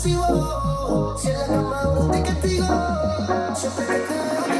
posesivo. Si en la cama uno te castigo, siempre te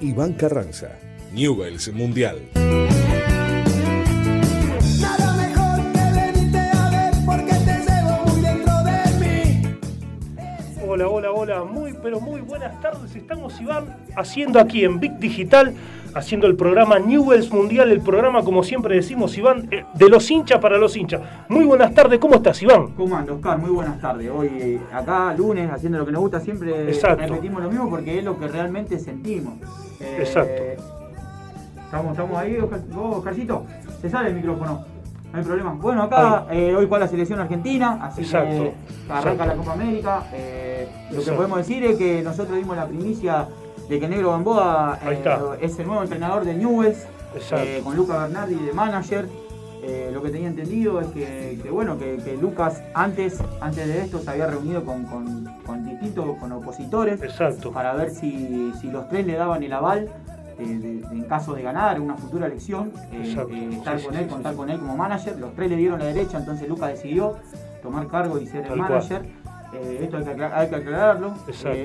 Iván Carranza, Newells Mundial. Pero muy buenas tardes. Estamos Iván haciendo aquí en Big Digital, haciendo el programa Newells Mundial, el programa como siempre decimos Iván, eh, de los hinchas para los hinchas. Muy buenas tardes, ¿cómo estás Iván? ¿Cómo anda, Oscar? Muy buenas tardes. Hoy eh, acá, lunes, haciendo lo que nos gusta, siempre Exacto. repetimos lo mismo porque es lo que realmente sentimos. Eh, Exacto. Estamos, estamos ahí, Oscar, vos, Oscarcito. Se sale el micrófono. No hay problema. Bueno, acá eh, hoy juega la selección argentina, así Exacto. que arranca Exacto. la Copa América. Eh, lo que podemos decir es que nosotros dimos la primicia de que Negro Gamboa eh, es el nuevo entrenador de Newells, con Luca Bernardi de manager. Eh, lo que tenía entendido es que, que, bueno, que, que Lucas antes, antes de esto se había reunido con, con- con distintos, con opositores, Exacto. para ver si, si los tres le daban el aval de- de- de- en caso de ganar una futura elección, eh, eh, estar con él, contar con él como manager. Los tres le dieron la derecha, entonces Lucas decidió tomar cargo y ser el Tal manager. Eh, esto hay que, hay que aclararlo.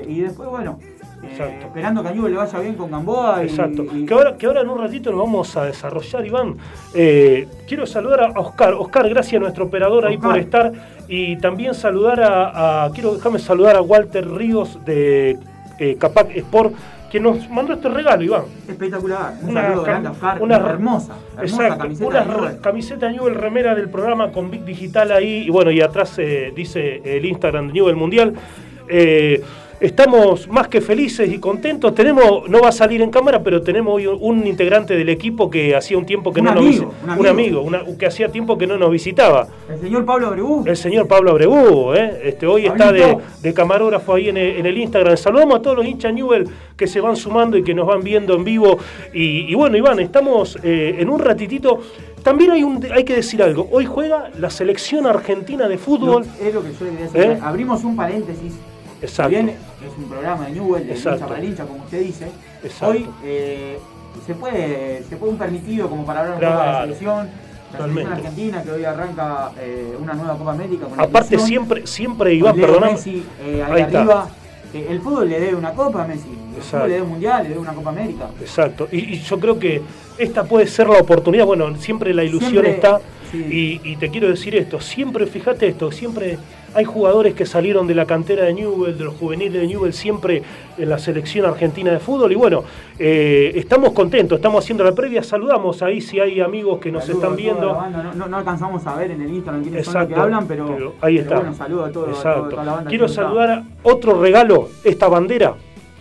Y después, bueno, eh, esperando que a Newell le vaya bien con Gamboa. y- Exacto. y- Que ahora, que ahora en un ratito nos vamos a desarrollar, Iván. Eh, quiero saludar a Oscar. Oscar, gracias a nuestro operador ahí por estar. Y también saludar a, a- Quiero dejarme saludar a Walter Ríos de eh, Capac Sport, que nos mandó este regalo, Iván. Espectacular. Un Una saludo grande Oscar. una- hermosa. Hermosa Exacto, camiseta. una de camiseta Newell remera del programa con Big Digital ahí, y bueno, y atrás eh, dice el Instagram de Newell Mundial. Eh, estamos más que felices y contentos. Tenemos, no va a salir en cámara, pero tenemos hoy un integrante del equipo que hacía un tiempo que Un no nos amigo, visi- un un amigo. una- que hacía tiempo que no nos visitaba. El señor Pablo Abregú. El señor Pablo Abregú, ¿eh? este, hoy está de, camarógrafo ahí en el, en el Instagram. Saludamos a todos los hinchas Newell que se van sumando y que nos van viendo en vivo. Y, y bueno, Iván, estamos eh, en un ratitito. También hay, un, hay que decir algo. Hoy juega la selección argentina de fútbol. Es lo que yo le quería decir. ¿Eh? Abrimos un paréntesis. Exacto. Bien es un programa de Newell, de Exacto. hincha para hincha, como usted dice, Exacto. hoy eh, se puede se puede un permitido como para hablar un poco de la Claro. selección. La selección argentina que hoy arranca eh, una nueva Copa América. Con Aparte, siempre, siempre Iván, perdóname. Messi eh, ahí, Ahí arriba. Eh, el fútbol le debe una Copa a Messi. El Exacto. fútbol le debe un Mundial, le debe una Copa América. Exacto. Y, y yo creo que esta puede ser la oportunidad. Bueno, siempre la ilusión Siempre, está. Sí. Y, y te quiero decir esto. Siempre, fíjate esto, siempre hay jugadores que salieron de la cantera de Newell, de los juveniles de Newell, siempre en la selección argentina de fútbol. Y bueno, eh, estamos contentos, estamos haciendo la previa. Saludamos ahí si hay amigos que nos Saludo están viendo. No, no- no alcanzamos a ver en el Instagram quiénes son los Exacto, que hablan, pero, pero ahí pero está. bueno, saludo a, todo, a todo- Exacto. toda la banda. Quiero saludar a otro regalo, esta bandera,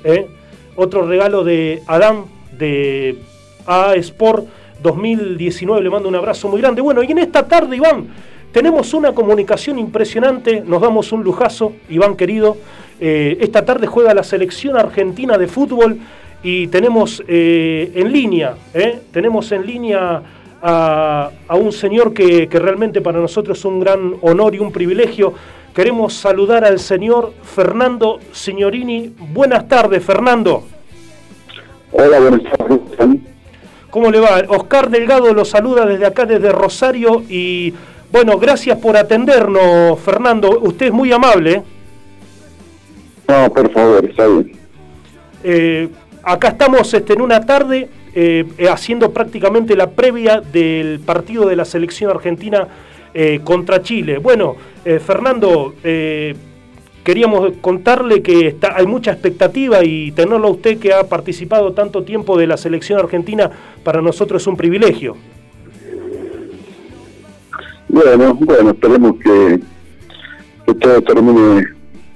¿eh? otro regalo de Adán de A Sport 2019. Le mando un abrazo muy grande. Bueno, y en esta tarde, Iván, tenemos una comunicación impresionante. Nos damos un lujazo, Iván querido. Eh, esta tarde juega la selección argentina de fútbol y tenemos eh, en línea, ¿eh? tenemos en línea a, un señor que, que realmente para nosotros es un gran honor y un privilegio. Queremos saludar al señor Fernando Signorini. Buenas tardes, Fernando. Hola, buenas tardes. ¿Cómo le va? Oscar Delgado lo saluda desde acá, desde Rosario. Y bueno, gracias por atendernos, Fernando. Usted es muy amable. No, por favor, está bien. Eh, acá estamos este, en una tarde eh, eh, haciendo prácticamente la previa del partido de la selección argentina eh, contra Chile. Bueno, Fernando, queríamos contarle que está, hay mucha expectativa y tenerlo a usted que ha participado tanto tiempo de la selección argentina, para nosotros es un privilegio. Bueno, bueno, esperemos que, que todo termine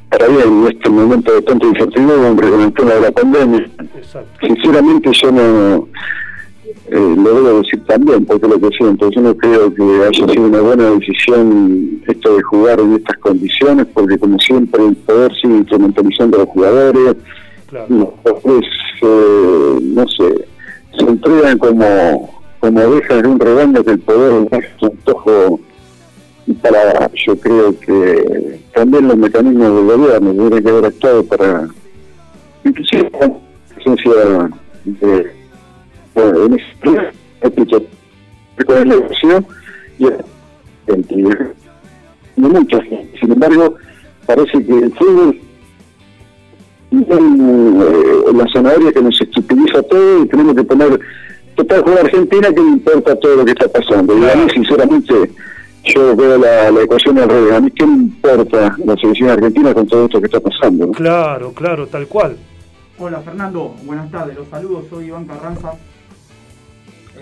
para bien en este momento de tanta incertidumbre con el tema de la pandemia. Exacto. Sinceramente yo no eh, lo debo decir también, porque lo que siento, yo no creo que haya sido una buena decisión esto de jugar en estas condiciones, porque como siempre el poder sigue instrumentalizando a los jugadores, Claro. los jugadores, eh, no sé, se entregan como, como ovejas de un rebaño que el poder es su antojo para, yo creo que también los mecanismos del gobierno tendrían que haber actuado para, inclusive con presencia de, bueno, en ese escucha, con el negocio y gente, y mucha gente. Sin embargo, parece que el fútbol eh, la zanahoria que nos estupidiza todo y tenemos que poner total jugar Argentina que no importa todo lo que está pasando. Y a mí, sinceramente, yo veo la, la ecuación al revés. A mí, ¿qué me importa la selección argentina con todo esto que está pasando? no? Claro, claro, tal cual. Hola Fernando, buenas tardes, los saludos, soy Iván Carranza.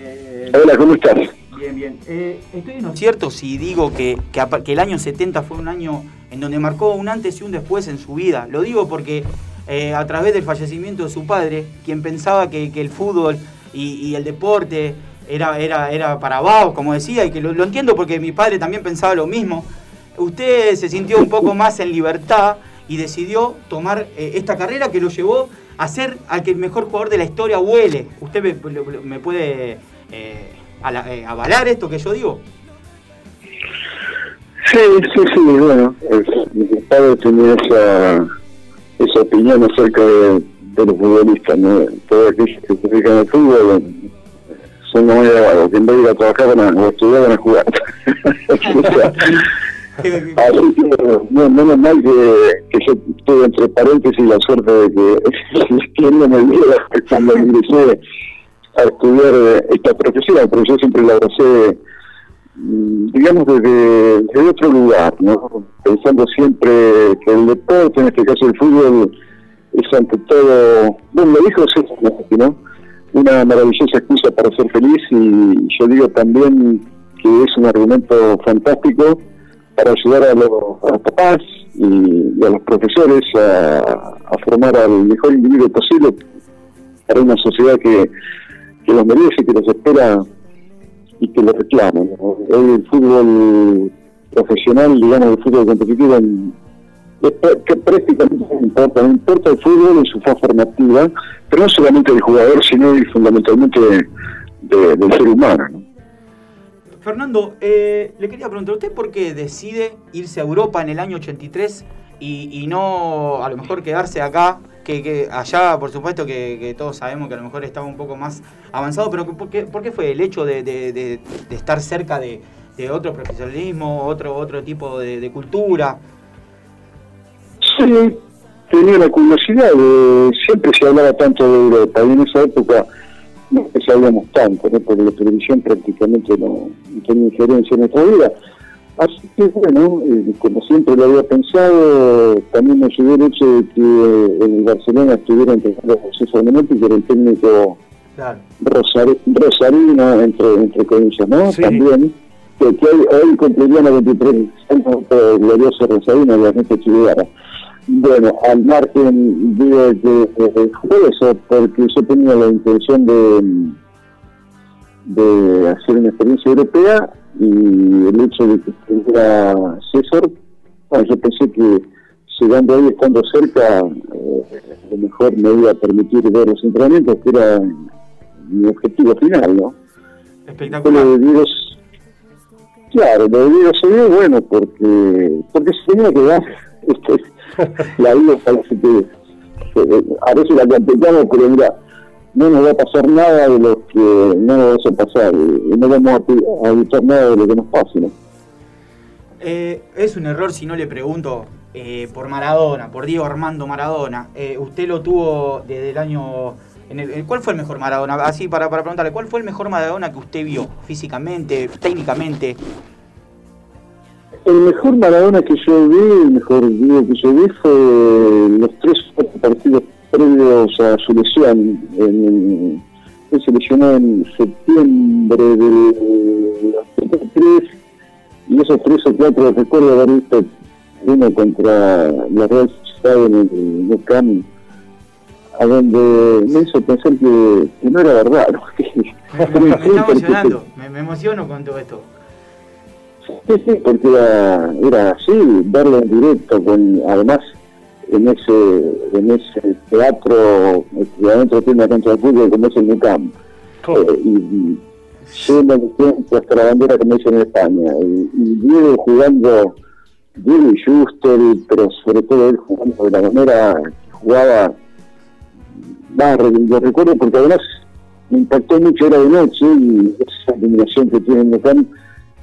Eh, Hola, ¿cómo estás? Bien, bien. Eh, estoy en cierto si digo que, que, que el año 70 fue un año en donde marcó un antes y un después en su vida. Lo digo porque eh, a través del fallecimiento de su padre, quien pensaba que, que el fútbol y, el deporte era, era, era para abajo, como decía, y que lo, entiendo porque mi padre también pensaba lo mismo. Usted se sintió un poco más en libertad y decidió tomar eh, esta carrera que lo llevó a ser al que el mejor jugador de la historia huele. ¿Usted me puede eh, ala- eh, avalar esto que yo digo? Sí, sí, sí, bueno, es- mi padre tenía esa, esa opinión acerca de, de los futbolistas, ¿no? Todos aquellos que se dedican al fútbol son como de que en vez de ir a trabajar van a, o a estudiar van a jugar. Así que, no, menos mal que, que yo tuve entre paréntesis la suerte de que quien no me viera cuando ingresé a estudiar eh, esta profesión, pero yo siempre la abracé, mm, digamos, desde, otro lugar, ¿no? Pensando siempre que el deporte, en este caso el fútbol, es ante todo, bueno, lo dijo César ¿no? Una maravillosa excusa para ser feliz y yo digo también que es un argumento fantástico para ayudar a los, a los papás y, y a los profesores a, a formar al mejor individuo posible para una sociedad que, que los merece, que los espera y que los reclama. ¿no? El fútbol profesional, digamos, el fútbol competitivo, en- que prácticamente no importa, no importa el fútbol en su fase formativa, pero no solamente del jugador, sino y fundamentalmente de- del ser humano. ¿no? Fernando, eh, le quería preguntar, ¿usted por qué decide irse a Europa en el año 83 y, y no a lo mejor quedarse acá? Que, que allá, por supuesto, que, todos sabemos que a lo mejor estaba un poco más avanzado, pero ¿por qué, por qué fue el hecho de, estar cerca de, otro profesionalismo, otro, otro tipo de, cultura? Sí, tenía la curiosidad, de, siempre se hablaba tanto de Europa y en esa época no sabíamos tanto, ¿no? porque la televisión prácticamente no, no tenía injerencia en nuestra vida. Así que bueno, eh, como siempre lo había pensado, también me ayudó el hecho de que en el Barcelona estuviera entrenando José Fernández, que era el técnico Claro. Rosarino, entre, entre comillas, ¿no? Sí. También, que, que hoy, hoy cumpliría 93 años el glorioso Rosarino, la gente chilena. Bueno, al margen de, fue eso, porque yo tenía la intención de, de hacer una experiencia europea y el hecho de que estuviera César, bueno, yo pensé que llegando ahí, estando cerca, eh, a lo mejor me iba a permitir ver los entrenamientos, que era mi objetivo final, ¿no? Espectacular. lo de Diego, claro, lo de Diego se dio bueno porque, porque se tenía que dar, este, la vida parece que, que a veces la complicamos, pero mira, no nos va a pasar nada de lo que no nos va a pasar y no vamos a, a evitar nada de lo que nos pase, ¿no? Eh, es un error si no le pregunto eh, por Maradona, por Diego Armando Maradona. Eh, usted lo tuvo desde el año... En el, ¿Cuál fue el mejor Maradona? Así para, para preguntarle, ¿cuál fue el mejor Maradona que usted vio físicamente, técnicamente? El mejor Maradona que yo vi, el mejor video que yo vi fue los tres partidos previos a su lesión. En, él se lesionó en septiembre del 83 y esos tres o cuatro recuerdo haber visto uno contra la Real Sociedad en el Nou Camp, a donde me hizo pensar que, que no era verdad. ¿no? Me, me- me está emocionando, me, me emociono con todo esto. Sí, sí, porque era, era así, verlo en directo, con además en ese en ese teatro que adentro tiene una cancha de fútbol como es el Nou Camp. Eh, y, lleno de tiempo hasta la bandera como dicen en España. Y, y Diego jugando, Diego y Schuster, pero sobre todo él jugando de la manera que jugaba, re- lo recuerdo porque además me impactó mucho, era de noche y esa iluminación que tiene Camp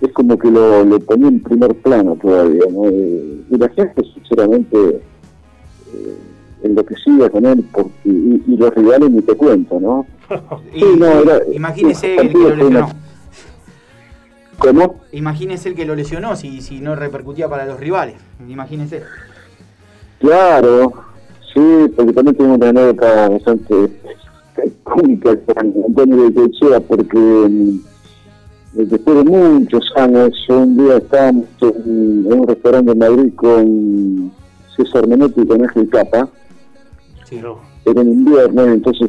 es como que lo, lo ponía en primer plano todavía, ¿no? Eh, y la gente sinceramente enloquecida con él porque y, y los rivales ni te cuento, ¿no? Y- Sí, no, era- imagínese el el que lo fue una- lesionó. ¿Cómo? Imagínese el que lo lesionó si, si no repercutía para los rivales. Imagínese. Claro, sí, porque también tengo una anécdota bastante cómica con Antonio de Techea, porque mm, después de muchos años, un día estábamos en, en un restaurante en Madrid con César Menotti con Ángel Capa, Sí. No. era en invierno, entonces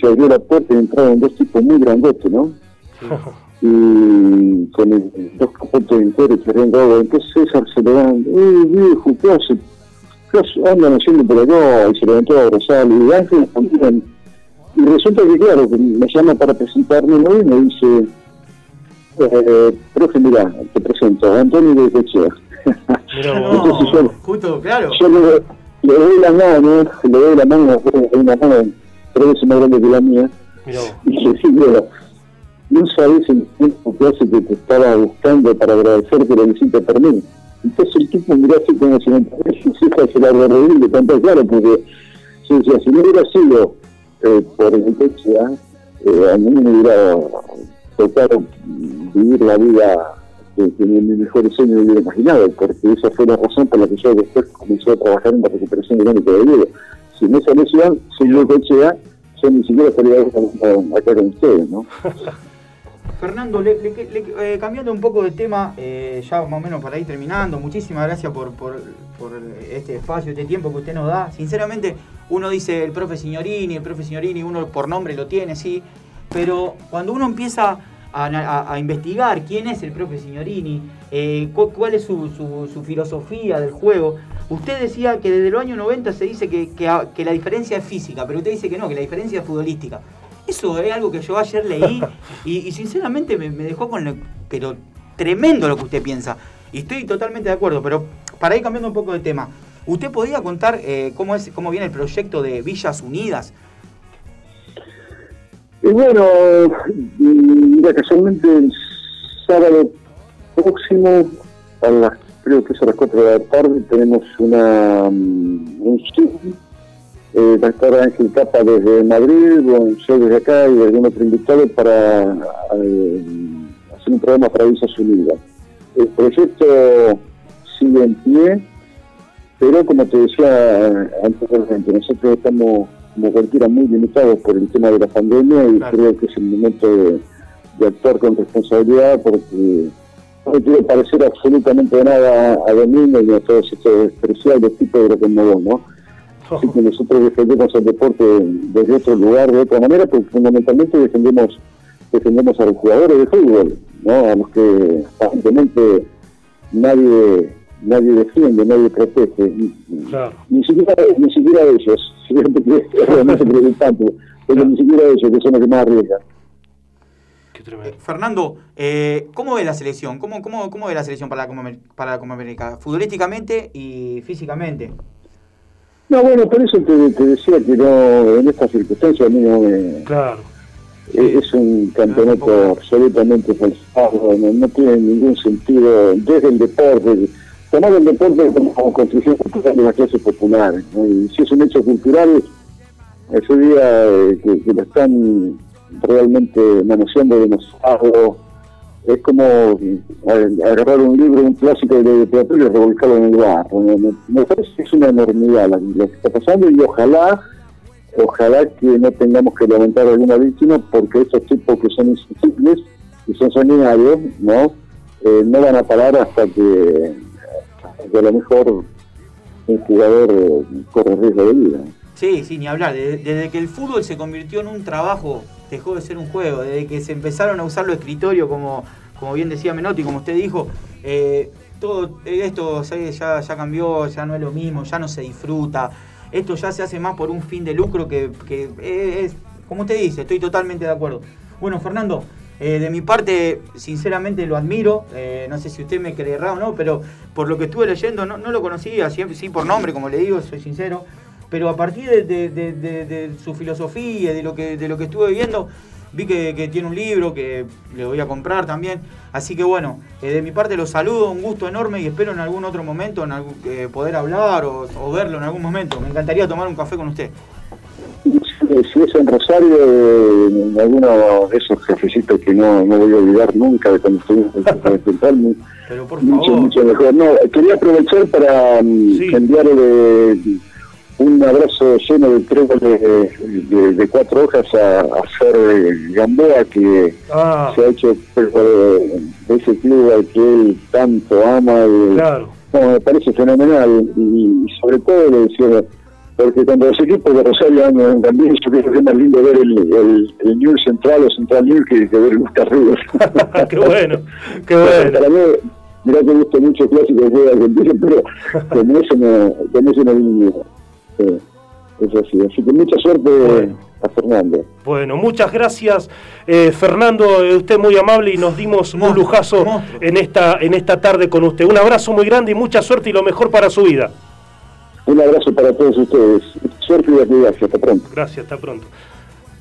se abrió la puerta y entraron dos tipos muy grandotes, ¿no? Y con el, dos capotes en cuero chorreando agua. Entonces César se levanta, ¡eh, viejo, qué hace! ¿Qué hace? andan haciendo por acá? Y se levantó a abrazar, y Ángel también. Y resulta que, claro, me llama para presentarme y me dice, eh, profe, mira, te presento, Antonio de Techea. No, yo- justo, claro. Yo le, le doy la mano, le doy la mano, una mano tres veces más grande que la mía, Mirá vos. y le digo, no sabes el tiempo que hace que te estaba buscando para agradecerte que hiciste por mí. Entonces el tipo miró así como si me hija se la de tanto claro, porque yo decía, si no hubiera sido eh, por techo, eh, a mí me hubiera tocado vivir la vida que, que mi, mi mejor sueño me hubiera imaginado, porque esa fue la razón por la que yo después comencé a trabajar en la recuperación económica de Diego. sin esa lesión, sin lo que sea, yo ni siquiera estaría acá con ustedes, ¿no? Fernando, le- le- eh, cambiando un poco de tema, eh, ya más o menos para ir terminando, muchísimas gracias por, por- por este espacio, este tiempo que usted nos da. Sinceramente, uno dice el profe Signorini, el profe Signorini, uno por nombre lo tiene, sí, pero cuando uno empieza a, a- a investigar quién es el profe Signorini, eh, cu- cuál es su, su- su filosofía del juego, usted decía que desde los años 90 se dice que, que a- que la diferencia es física, pero usted dice que no, que la diferencia es futbolística. Eso es algo que yo ayer leí y, y sinceramente me, me dejó con lo, pero tremendo lo que usted piensa. Y estoy totalmente de acuerdo, pero para ir cambiando un poco de tema, ¿usted podría contar eh, cómo es cómo viene el proyecto de Villas Unidas? Y bueno, mm, mira, casualmente el sábado próximo, a las, creo que es a las 4 de la tarde, tenemos una, mm, un Zoom. Eh, va a estar Ángel Capa desde Madrid, yo desde acá y algún otro invitado para eh, hacer un programa para Villas Unidas. El proyecto sigue en pie, pero como te decía anteriormente, nosotros estamos como cualquiera muy limitados por el tema de la pandemia y Claro. creo que es el momento de, de actuar con responsabilidad porque no quiero parecer absolutamente de nada a Domingo ni a todos estos despreciables tipos de lo que no, ¿no? Así que nosotros defendemos el deporte desde otro lugar, de otra manera, porque fundamentalmente defendemos defendemos a los jugadores de fútbol, ¿no? A los que aparentemente nadie nadie defiende, nadie protege, ni, Claro. ni siquiera ni siquiera ellos, es realmente preocupante, pero ni siquiera ellos que son los que más arriesgan. Qué Eh, tremendo. Fernando, eh, ¿cómo ve la selección? ¿Cómo, cómo, cómo ve la selección para la para la Copa América? Futbolísticamente y físicamente. No, bueno, por eso te, te decía que no, en estas circunstancias a mí no me, Claro. Eh, Es un campeonato absolutamente falsado, no, no tiene ningún sentido desde el deporte. Tomar el deporte como construcción cultural de las clases populares. ¿no? Y si es un hecho cultural, ese día eh, que, lo están realmente manoseando demasiado, es como eh, agarrar un libro, un clásico de literatura y revolcarlo en el barro. ¿no? Me, parece que es una enormidad lo que está pasando y ojalá ojalá que no tengamos que lamentar alguna víctima porque estos tipos que son insensibles, que son sanguinarios, ¿no? Eh, no van a parar hasta que, que a lo mejor un jugador eh, corre riesgo de vida. Sí, sí, ni hablar. Desde, que el fútbol se convirtió en un trabajo, dejó de ser un juego. Desde que se empezaron a usar los escritorios, como, como bien decía Menotti, como usted dijo, eh, todo esto ya, ya, cambió, ya no es lo mismo, ya no se disfruta. Esto ya se hace más por un fin de lucro que, que es, como usted dice, estoy totalmente de acuerdo. Bueno, Fernando, eh, de mi parte, sinceramente lo admiro. eh, no sé si usted me creerá o no, pero por lo que estuve leyendo, no, lo conocía, sí, sí por nombre, como le digo, soy sincero. Pero a partir de, su filosofía, de lo que, de lo que estuve viendo, vi que, tiene un libro que le voy a comprar también. Así que bueno, eh, de mi parte lo saludo, un gusto enorme y espero en algún otro momento en algún- poder hablar o verlo en algún momento. Me encantaría tomar un café con usted. Si, es en Rosario, eh, en alguno de esos cafecitos que no, no voy a olvidar nunca de cuando estuvimos en el Pero por mucho, favor. mucho mejor. No, quería aprovechar para mm, Sí. enviarle un abrazo lleno de tréboles de, de- de cuatro hojas a, a Fer Gamboa, que Ah, se ha hecho de, de ese club al que él tanto ama. y- claro. no, me parece fenomenal y, y sobre todo le decía, porque cuando los equipos de Rosario andan también, yo creo que es más lindo ver el, el, el New Central o Central New que, que ver el Busca Ríos. qué bueno, qué Para bueno. mí, mirá que gusto mucho clásico de fútbol argentino, pero con eso no, con eso no vi eh, es así. Así que mucha suerte Bueno. a Fernando. Bueno, muchas gracias, eh, Fernando. eh, Usted muy amable y nos dimos un lujazo monstruo. en esta, en esta tarde con usted. Un abrazo muy grande y mucha suerte y lo mejor para su vida. Un abrazo para todos ustedes. Suerte y actividad. Hasta pronto. Gracias, hasta pronto.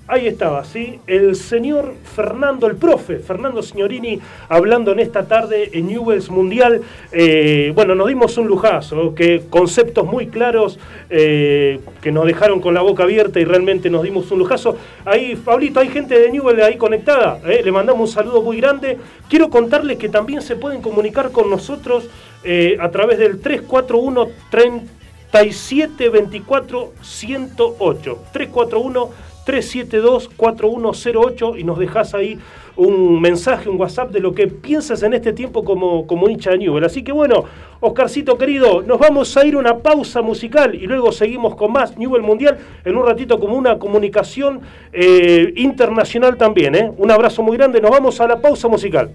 Ahí estaba, ¿sí? El señor Fernando, el profe Fernando Signorini, hablando en esta tarde en Newells Mundial. Eh, bueno, nos dimos un lujazo, que conceptos muy claros eh, que nos dejaron con la boca abierta y realmente nos dimos un lujazo. Ahí, Pablito, hay gente de Newell ahí conectada. ¿eh? Le mandamos un saludo muy grande. Quiero contarles que también se pueden comunicar con nosotros a través del 341 30 37 24 108. 341 372 4108 y nos dejas ahí un mensaje, un WhatsApp de lo que piensas en este tiempo como, como hincha de Newell. Así que bueno, Oscarcito querido, nos vamos a ir a una pausa musical y luego seguimos con más Newell Mundial en un ratito como una comunicación eh, internacional también. ¿eh? Un abrazo muy grande, nos vamos a la pausa musical.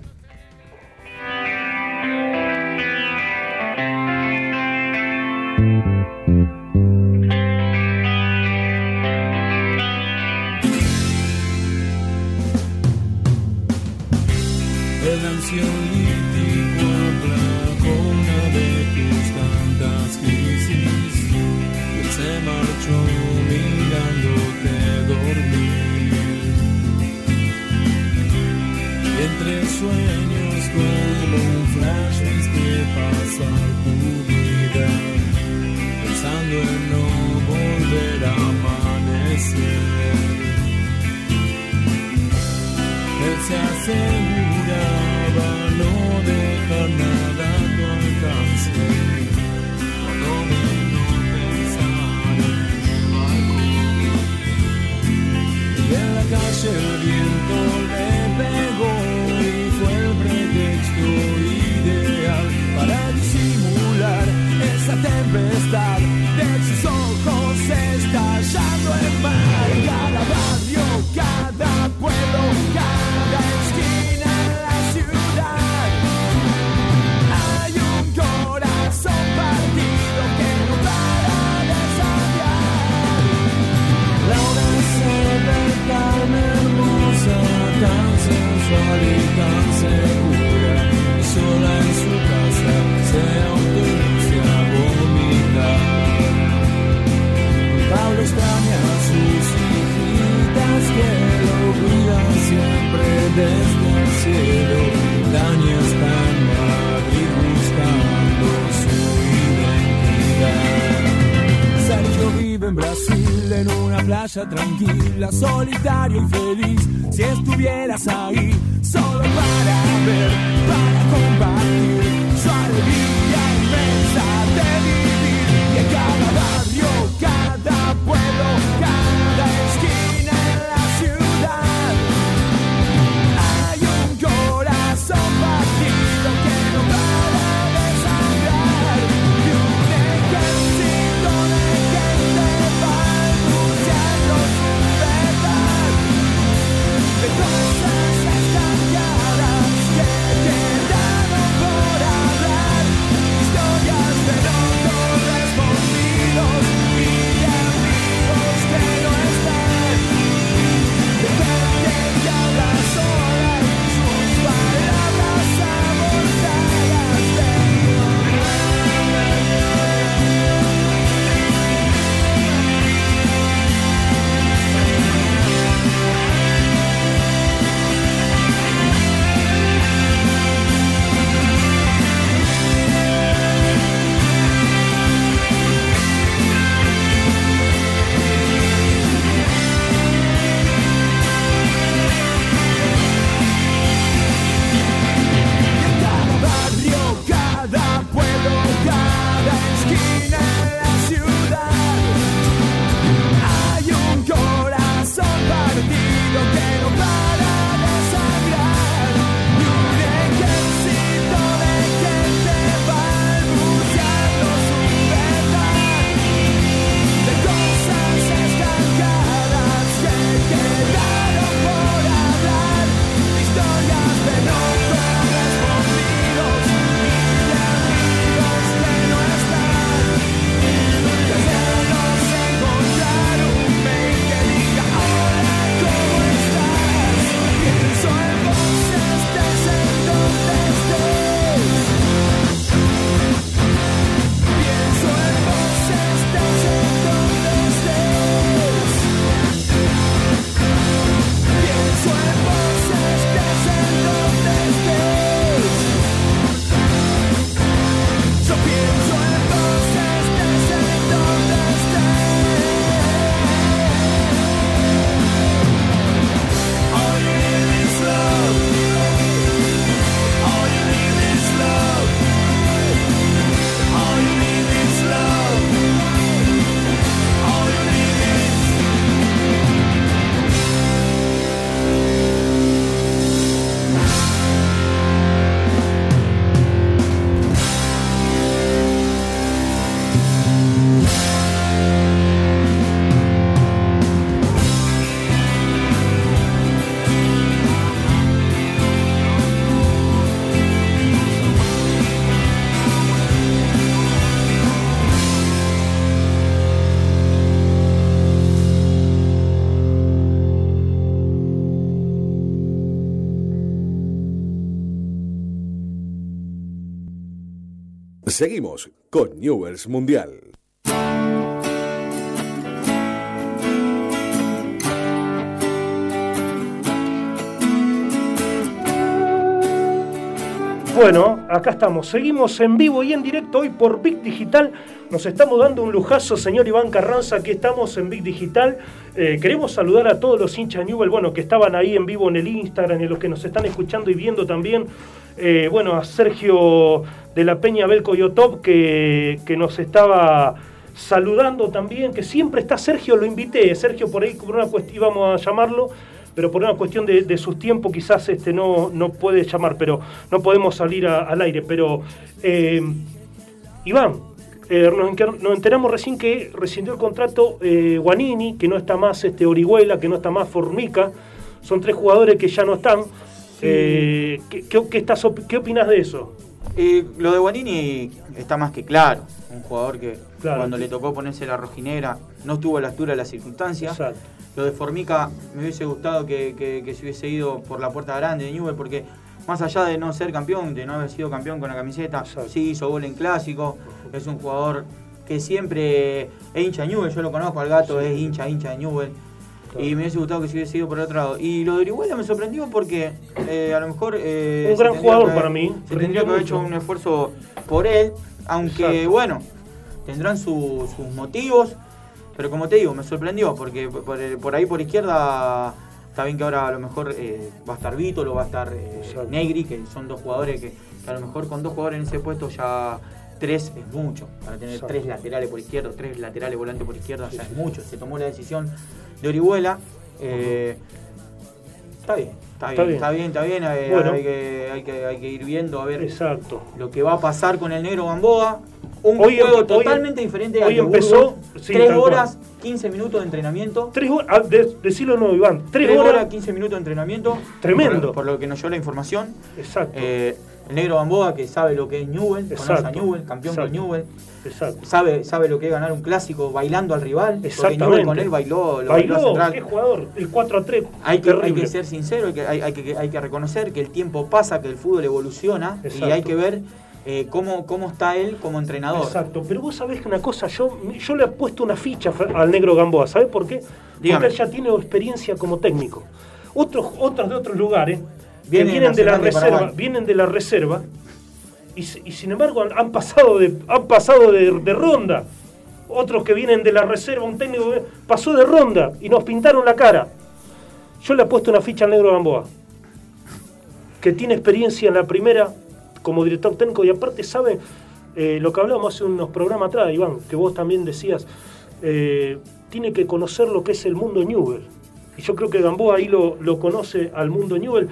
Ansiolítico aplacó una de tus tantas crisis y se marchó mirándote dormir. Y entre sueños como un flash viste pasar tu vida, pensando en no volver a amanecer. Él se aseguraba El viento le pegó y fue el pretexto ideal para disimular esa tempestad desde el cielo. Está en Madrid buscando su identidad. Sergio vive en Brasil en una playa tranquila, solitario y feliz. Si estuvieras ahí, solo para ver, para compartir Seguimos con Newells Mundial. Bueno, acá estamos. Seguimos en vivo y en directo hoy por Big Digital. Nos estamos dando un lujazo, señor Iván Carranza. Aquí estamos en Big Digital. Eh, queremos saludar a todos los hinchas Newell, bueno, que estaban ahí en vivo en el Instagram y los que nos están escuchando y viendo también. Eh, bueno, a Sergio de la Peña Belco Yotop, que, que nos estaba saludando también, que siempre está Sergio, lo invité. Sergio por ahí, por una cuestión, íbamos a llamarlo pero por una cuestión de, de sus tiempos quizás este, no, no puede llamar, pero no podemos salir a- al aire. Pero, eh, Iván, eh, nos, enteramos recién que rescindió el contrato eh, Guanini, que no está más este, Orihuela, que no está más Formica. Son tres jugadores que ya no están. Eh, ¿qué, qué, qué estás ¿Qué opinas de eso? Eh, lo de Guanini está más que claro. Un jugador que Claro. cuando le tocó ponerse la rojinera no estuvo a la altura de las circunstancias. Exacto. Lo de Formica me hubiese gustado que, que- que se hubiese ido por la puerta grande de Newell porque más allá de no ser campeón, de no haber sido campeón con la camiseta, Exacto. sí hizo gol en clásico, es un jugador que siempre es hincha de Newell, yo lo conozco al gato, es hincha, hincha de Newell. Claro. Y me hubiese gustado que se hubiese ido por el otro lado. Y lo de Orihuela me sorprendió porque eh, a lo mejor... eh, Un gran jugador que- para mí, Se tendría que haber hecho un esfuerzo por él, aunque Exacto. bueno, tendrán su- sus motivos. Pero como te digo, me sorprendió porque por, por ahí por izquierda está bien que ahora a lo mejor eh, va a estar Vítolo, va a estar eh. Negri, que son dos jugadores que, que a lo mejor con dos jugadores en ese puesto ya tres es mucho. Para tener Exacto. tres laterales por izquierda, tres laterales volantes por izquierda Sí, ya sí, es mucho. Se tomó la decisión de Orihuela. eh, Está bien, está bien, Está está bien. está bien. eh, Bueno. hay, que, hay, que, hay que ir viendo a ver Exacto. lo que va a pasar con el negro Gamboa. Un Hoy juego em- hoy- totalmente diferente hoy de empezó, sí, Tres tal cual. horas, 15 minutos de entrenamiento. Tres horas, ah, de- decilo nuevo, Iván. Tres, Tres horas. horas, 15 minutos de entrenamiento. Tremendo. Por, por lo que nos dio la información. Exacto. Eh, el negro Gamboa que sabe lo que es Newell, conoce a. Newell, campeón Exacto. con Newell. Exacto. Sabe, sabe lo que es ganar un clásico bailando al rival. Porque. Newell con él bailó, lo bailó a Bailó, Central. qué jugador. El 4 a 3. Hay que, hay que ser sincero, hay que, hay, hay que, hay que reconocer que el tiempo pasa, que el fútbol evoluciona Exacto. y hay que ver eh, cómo, cómo está él como entrenador. Exacto, pero vos sabés que una cosa, yo, yo le he puesto una ficha al negro Gamboa, ¿sabés por qué? Dígame. Porque él ya tiene experiencia como técnico. Otros, otros de otros lugares vienen de la reserva, vienen de la reserva y, si- y sin embargo han, han pasado de han pasado de, de ronda. Otros que vienen de la reserva, un técnico pasó de ronda y nos pintaron la cara. Yo le he puesto una ficha al negro Gamboa, que tiene experiencia en la primera como director técnico y aparte sabe eh, lo que hablábamos hace unos programas atrás, Iván, que vos también decías, eh, tiene que conocer lo que es el mundo Newell. Y yo creo que Gamboa ahí lo, lo conoce al mundo Newell.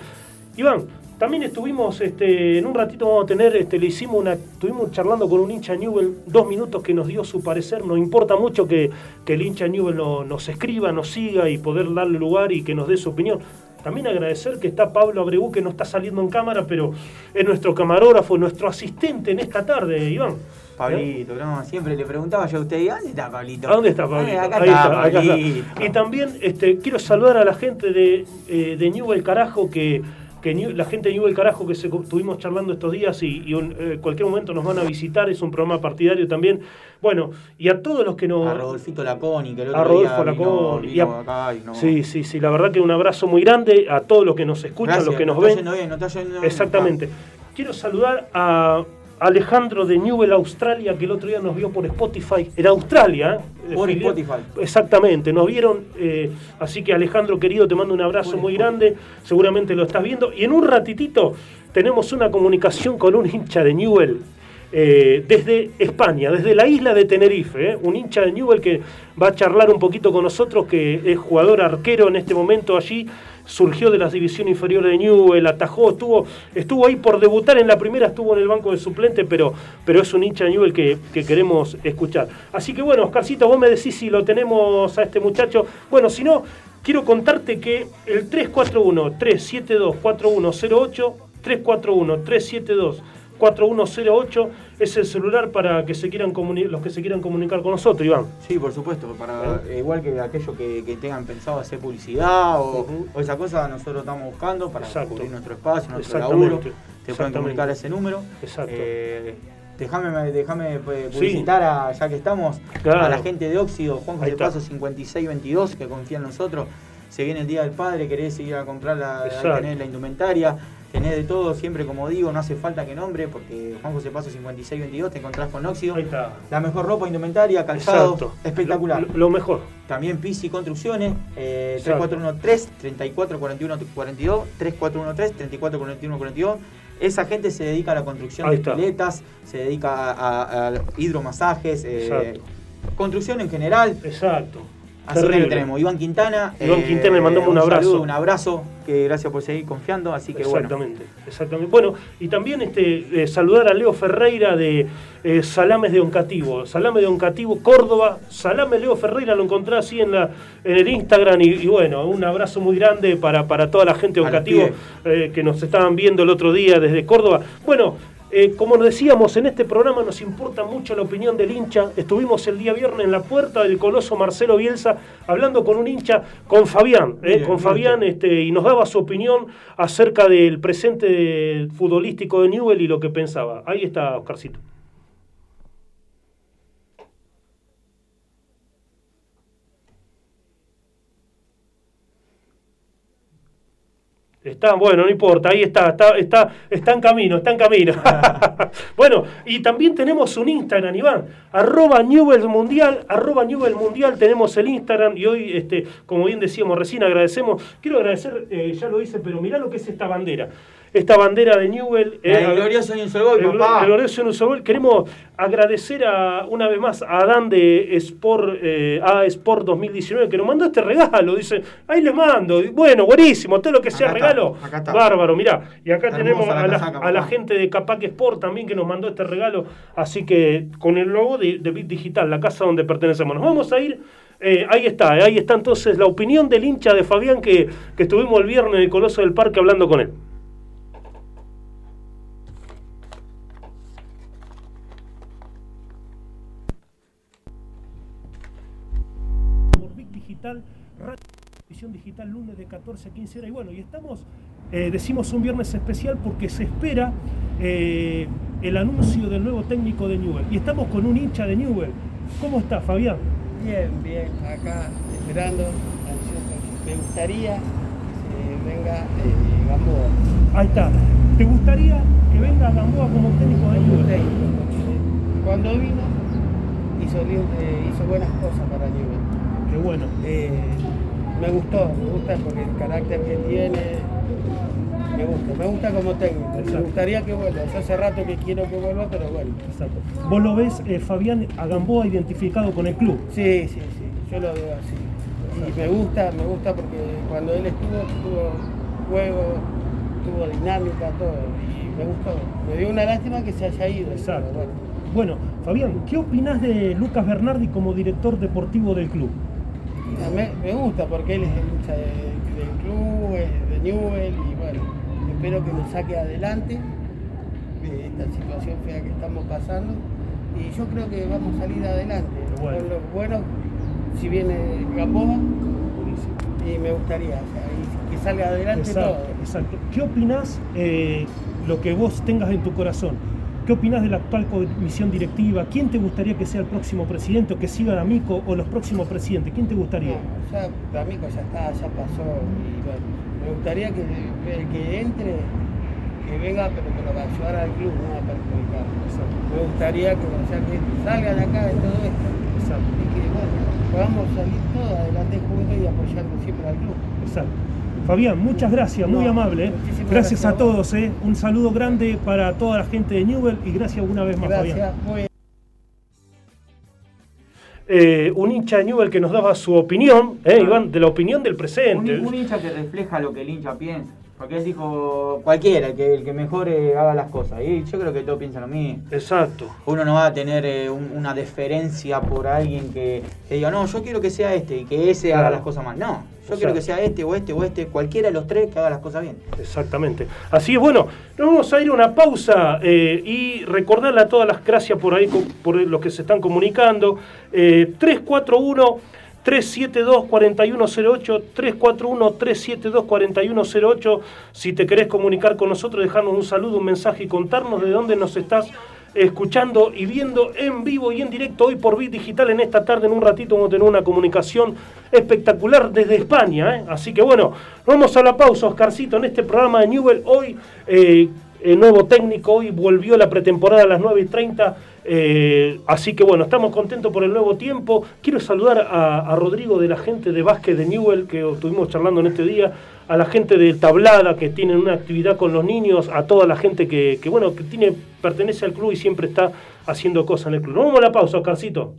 Iván, también estuvimos, este, en un ratito vamos a tener, este, le hicimos una, estuvimos charlando con un hincha Newell, dos minutos que nos dio su parecer. Nos importa mucho que, que el hincha Newell no- nos escriba, nos siga y poder darle lugar y que nos dé su opinión. También agradecer que está Pablo Abreu, que no está saliendo en cámara, pero es nuestro camarógrafo, nuestro asistente en esta tarde, Iván. Pablito, no, siempre le preguntaba yo a usted, ¿y ¿dónde está Pablito? ¿A dónde está Pablito? Eh, acá Ahí está, está, acá está. Pablito. Y también este, quiero saludar a la gente de, eh, de Newell Carajo, que, que New- la gente de Newell Carajo que se, estuvimos charlando estos días y, y un- eh, cualquier momento nos van a visitar, es un programa partidario también. Bueno, y a todos los que nos... A Rodolfito Laconi, que el otro a Rodolfo día vino- Laconi. vino y a- acá y no- Sí, sí, sí, la verdad que un abrazo muy grande a todos los que nos escuchan, Gracias, los que nos está ven. yendo bien, no está yendo bien. Exactamente. Quiero saludar a Alejandro de Newell, Australia, que el otro día nos vio por Spotify. Era Australia, ¿eh? Por Filial- Spotify. Exactamente, nos vieron. eh, así que Alejandro, querido, te mando un abrazo Por muy Spotify. grande. Seguramente lo estás viendo. Y en un ratitito tenemos una comunicación con un hincha de Newell. Eh, desde España, desde la isla de Tenerife, ¿eh? un hincha de Newell que va a charlar un poquito con nosotros, que es jugador arquero en este momento allí, surgió de las divisiones inferiores de Newell, atajó, estuvo, estuvo ahí por debutar en la primera, estuvo en el banco de suplente, pero, pero es un hincha de Newell que, que queremos escuchar. Así que bueno, Oscarcito, vos me decís si lo tenemos a este muchacho. Bueno, si no, quiero contarte que el 341-372-4108, 341-372-4108 es el celular para que se quieran los que se quieran comunicar con nosotros, Iván. Sí, por supuesto, para eh, igual que aquellos que, que tengan pensado hacer publicidad o, Ujú. o esa cosa, nosotros estamos buscando para Exacto. cubrir nuestro espacio, nuestro laburo. Te pueden comunicar ese número. Exacto. Eh, Déjame, déjame eh, Sí. publicitar, a, ya que estamos, Claro. a la gente de Óxido, Juan José. Paso 5622, que confía en nosotros. Se viene el Día del Padre, querés ir a comprar la, ahí tenés la indumentaria, tenés de todo, siempre como digo, no hace falta que nombre, porque Juan José Paso 5622 te encontrás con Óxido. Ahí está. La mejor ropa, indumentaria, calzado, Exacto. espectacular. Lo, lo mejor. También Pisi Construcciones, eh, Exacto. 3413 3441 42, 3413 3441 42. Esa gente se dedica a la construcción Ahí de está. piletas, se dedica a, a- a hidromasajes, eh, construcción en general. Exacto. Así que Terrible. ahí tenemos Iván Quintana. Iván Quintana, le mandamos un abrazo. saludo, un abrazo, que gracias por seguir confiando. Así que bueno. Exactamente, exactamente. Bueno, y también este, eh, saludar a Leo Ferreira de eh, Salames de Oncativo. Salame de Oncativo, Córdoba. Salame Leo Ferreira, lo encontré así en, la, en el Instagram. Y, y bueno, un abrazo muy grande para, para toda la gente de Oncativo eh, que nos estaban viendo el otro día desde Córdoba. Bueno. Eh, como nos decíamos, en este programa nos importa mucho la opinión del hincha. Estuvimos el día viernes en la puerta del coloso Marcelo Bielsa hablando con un hincha, con Fabián, eh, Bien, con bien. Fabián este, y nos daba su opinión acerca del presente futbolístico de Newell y lo que pensaba. Ahí está, Oscarcito. Está, bueno, no importa, ahí está, está, está, está en camino, está en camino. bueno, y también tenemos un Instagram, Iván, arroba Newell Mundial, arroba Newell Mundial, tenemos el Instagram y hoy, este, como bien decíamos recién, agradecemos, quiero agradecer, eh, ya lo hice, pero mirá lo que es esta bandera. Esta bandera de Newell. El eh, glorioso Newell's el papá. el glorioso Newell's. Queremos agradecer a, una vez más a Adán de Sport, eh, A Sport 2019 que nos mandó este regalo. Dice, ahí les mando. Bueno, buenísimo, todo lo que sea Acá está, regalo. acá está. Bárbaro, mirá. Y acá Está tenemos a la, casaca, a la papá. gente de Capac Sport también que nos mandó este regalo. Así que con el logo de, de Bit Digital, la casa donde pertenecemos. Nos vamos a ir. eh, ahí está, ahí está entonces la opinión del hincha de Fabián que, que estuvimos el viernes en el Coloso del Parque hablando con él. Digital, Radio Visión Digital, lunes de 14 a 15 horas. Y bueno, y estamos, eh, decimos un viernes especial porque se espera eh, el anuncio del nuevo técnico de Newell. Y estamos con un hincha de Newell. ¿Cómo está, Fabián? Bien, bien, acá esperando, ansioso. Me gustaría que venga eh, Gamboa, Ahí está. ¿Te gustaría que venga Gamboa como técnico de Newell? cuando vino hizo, hizo buenas cosas para Newell. Qué bueno. Eh, me gustó, me gusta porque el carácter que tiene, me gusta, me gusta como técnico. Me gustaría que vuelva, yo hace rato que quiero que vuelva, pero bueno. Exacto. ¿Vos lo ves, eh, Fabián, a Gamboa identificado con el club? Sí, sí, sí, yo lo veo así. Y me gusta, me gusta porque cuando él estuvo, tuvo juego, tuvo dinámica, todo. Y me gustó. Me dio una lástima que se haya ido. Exacto. Bueno, Fabián, ¿qué opinás de Lucas Bernardi como director deportivo del club? Me, me gusta porque él es el hincha de- del club, es de Newell y bueno, espero que nos saque adelante de esta situación fea que estamos pasando y yo creo que vamos a salir adelante. Bueno. Con lo bueno, si viene Gamboa y me gustaría, o sea, y que salga adelante Exacto, todo. exacto. ¿Qué opinás, eh, lo que vos tengas en tu corazón? ¿Qué opinás de la actual comisión directiva? ¿Quién te gustaría que sea el próximo presidente o que siga D'Amico o los próximos presidentes? ¿Quién te gustaría? No, ya D'Amico ya está, ya pasó y bueno, me gustaría que el que entre, que venga pero que lo va a ayudar al club, no a perjudicar. Me gustaría que, o sea, que salgan acá de todo esto Exacto, y que bueno, podamos salir todos adelante juntos y apoyando siempre al club. exacto. Fabián, muchas gracias, muy No, amable. ¿eh? Gracias gracias a todos. ¿eh? Un saludo grande para toda la gente de Newell y gracias una vez más, Fabián. Muy. Eh, un hincha de Newell que nos daba su opinión, ¿eh, Iván, de la opinión del presente. un hincha que refleja lo que el hincha piensa. Porque él dijo cualquiera, el que, el que mejor eh, haga las cosas. Y yo creo que todos piensan lo mismo. Exacto. Uno no va a tener eh, un- una deferencia por alguien que, que diga, no, yo quiero que sea este y que ese haga las cosas mal. No, yo quiero que sea este o este o este, cualquiera de los tres que haga las cosas bien. Exactamente. Así es, bueno, nos vamos a ir a una pausa eh, y recordarle a todas las gracias por ahí, por los que se están comunicando. Eh, 341 372-4108, 341-372-4108. Si te querés comunicar con nosotros, dejarnos un saludo, un mensaje y contarnos de dónde nos estás escuchando y viendo en vivo y en directo hoy por Bit Digital en esta tarde. En un ratito vamos a tener una comunicación espectacular desde España. ¿eh? Así que bueno, vamos a la pausa, Oscarcito, en este programa de Newell. Hoy, eh, el nuevo técnico, hoy volvió la pretemporada a las 9 y 30. Eh, así que bueno, estamos contentos por el nuevo tiempo. Quiero saludar a, Rodrigo de la gente de básquet de Newell que estuvimos charlando en este día, a la gente de Tablada que tienen una actividad con los niños, a toda la gente que, que, bueno, que tiene, pertenece al club y siempre está haciendo cosas en el club. Nos vamos a la pausa, Oscarcito.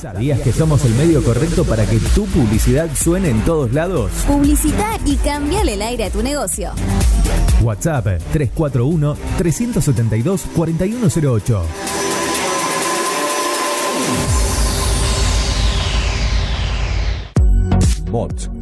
¿Sabías que somos el medio correcto para que tu publicidad suene en todos lados? Publicita y cambiale el aire a tu negocio. WhatsApp 341 372 4108. Mods,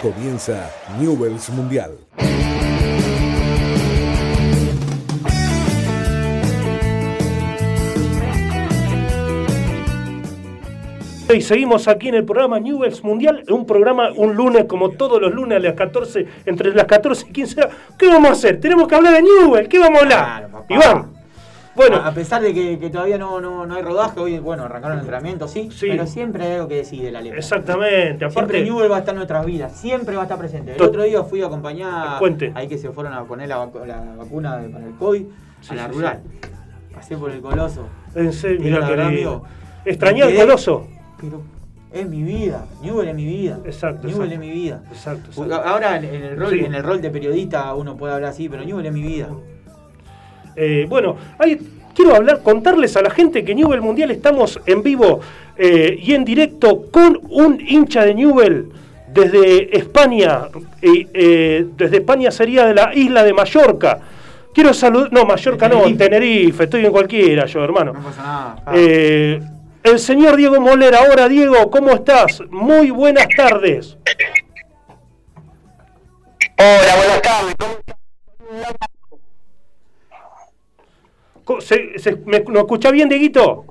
Comienza Newells Mundial. Y seguimos aquí en el programa Newells Mundial, un programa un lunes como todos los lunes a las 14, entre las 14 y 15 horas. ¿Qué vamos a hacer? Tenemos que hablar de Newell, ¿qué vamos a hablar? Claro. Iván, bueno, a pesar de que, que todavía no, no, no hay rodaje, hoy, bueno, arrancaron el entrenamiento, sí, Sí. pero siempre hay algo que decir de la letra. exactamente, aparte... Siempre Newell va a estar en nuestras vidas, siempre va a estar presente. El otro día fui a acompañar ahí que se fueron a poner la, vacu- la vacuna de- para el COVID Sí, a la rural. Pasé por el coloso. En serio, verdad, lindo. amigo, Extrañé al coloso. Pero es mi vida, Newell es mi vida. Exacto, Newell exacto. es mi vida. Exacto. Ahora en en el rol, Sí. en el rol de periodista uno puede hablar así, pero Newell es mi vida. Eh, bueno, hay- quiero hablar, contarles a la gente que Newell Mundial estamos en vivo eh, y en directo con un hincha de Newell desde España. y, eh, desde España sería de la isla de Mallorca. Quiero saludar. No, Mallorca no, Tenerife. Tenerife, estoy en cualquiera yo, hermano. No pasa nada. Ah. Eh, el señor Diego Moler, ahora Diego, ¿cómo estás? Muy buenas tardes. Hola, buenas tardes. ¿Cómo Co- ¿Se, se- me, ¿Nos escucha bien, Dieguito?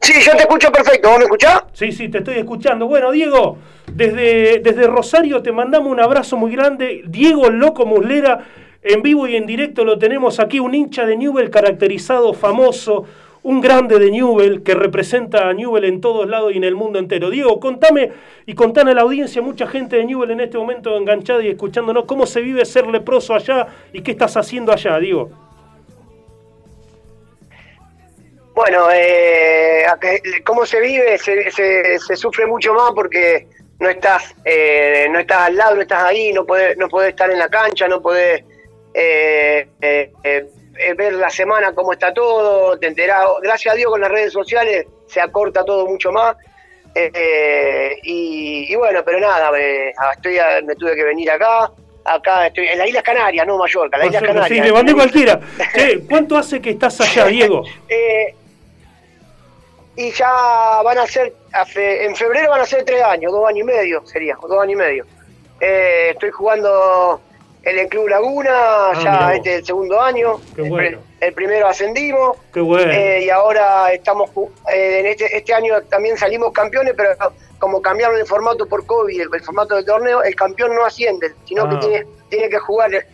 Sí, yo te escucho perfecto. ¿Vos me escuchás? Sí, sí, te estoy escuchando. Bueno, Diego, desde, desde Rosario te mandamos un abrazo muy grande. Diego Loco Muslera, en vivo y en directo lo tenemos aquí, un hincha de Newell caracterizado, famoso, un grande de Newell que representa a Newell en todos lados y en el mundo entero. Diego, contame y contame a la audiencia, mucha gente de Newell en este momento enganchada y escuchándonos, cómo se vive ser leproso allá y qué estás haciendo allá, Diego. Bueno, eh, acá- ¿cómo se vive? Se, se- se sufre mucho más porque no estás, eh, no estás al lado, no estás ahí, no podés, no podés estar en la cancha, no podés eh, eh, eh, eh, ver la semana cómo está todo, te enterás. Gracias a Dios con las redes sociales se acorta todo mucho más. Eh, y, y bueno, pero nada, me, estoy a- me tuve que venir acá. Acá estoy en las Islas Canarias, no Mallorca, las Islas Sí, Canarias. mandé cualquiera. ¿cuánto hace que estás allá, Diego? Eh, y ya van a ser, en febrero van a ser tres años, dos años y medio sería, dos años y medio. Eh, estoy jugando en el Club Laguna, Ah, ya este es el segundo año. El bueno. El, primero ascendimos. Qué bueno. eh, y ahora estamos, eh, en este, este año también salimos campeones, pero como cambiaron el formato por COVID, el, el formato del torneo, el campeón no asciende, sino Ah. que tiene, tiene que jugar. El,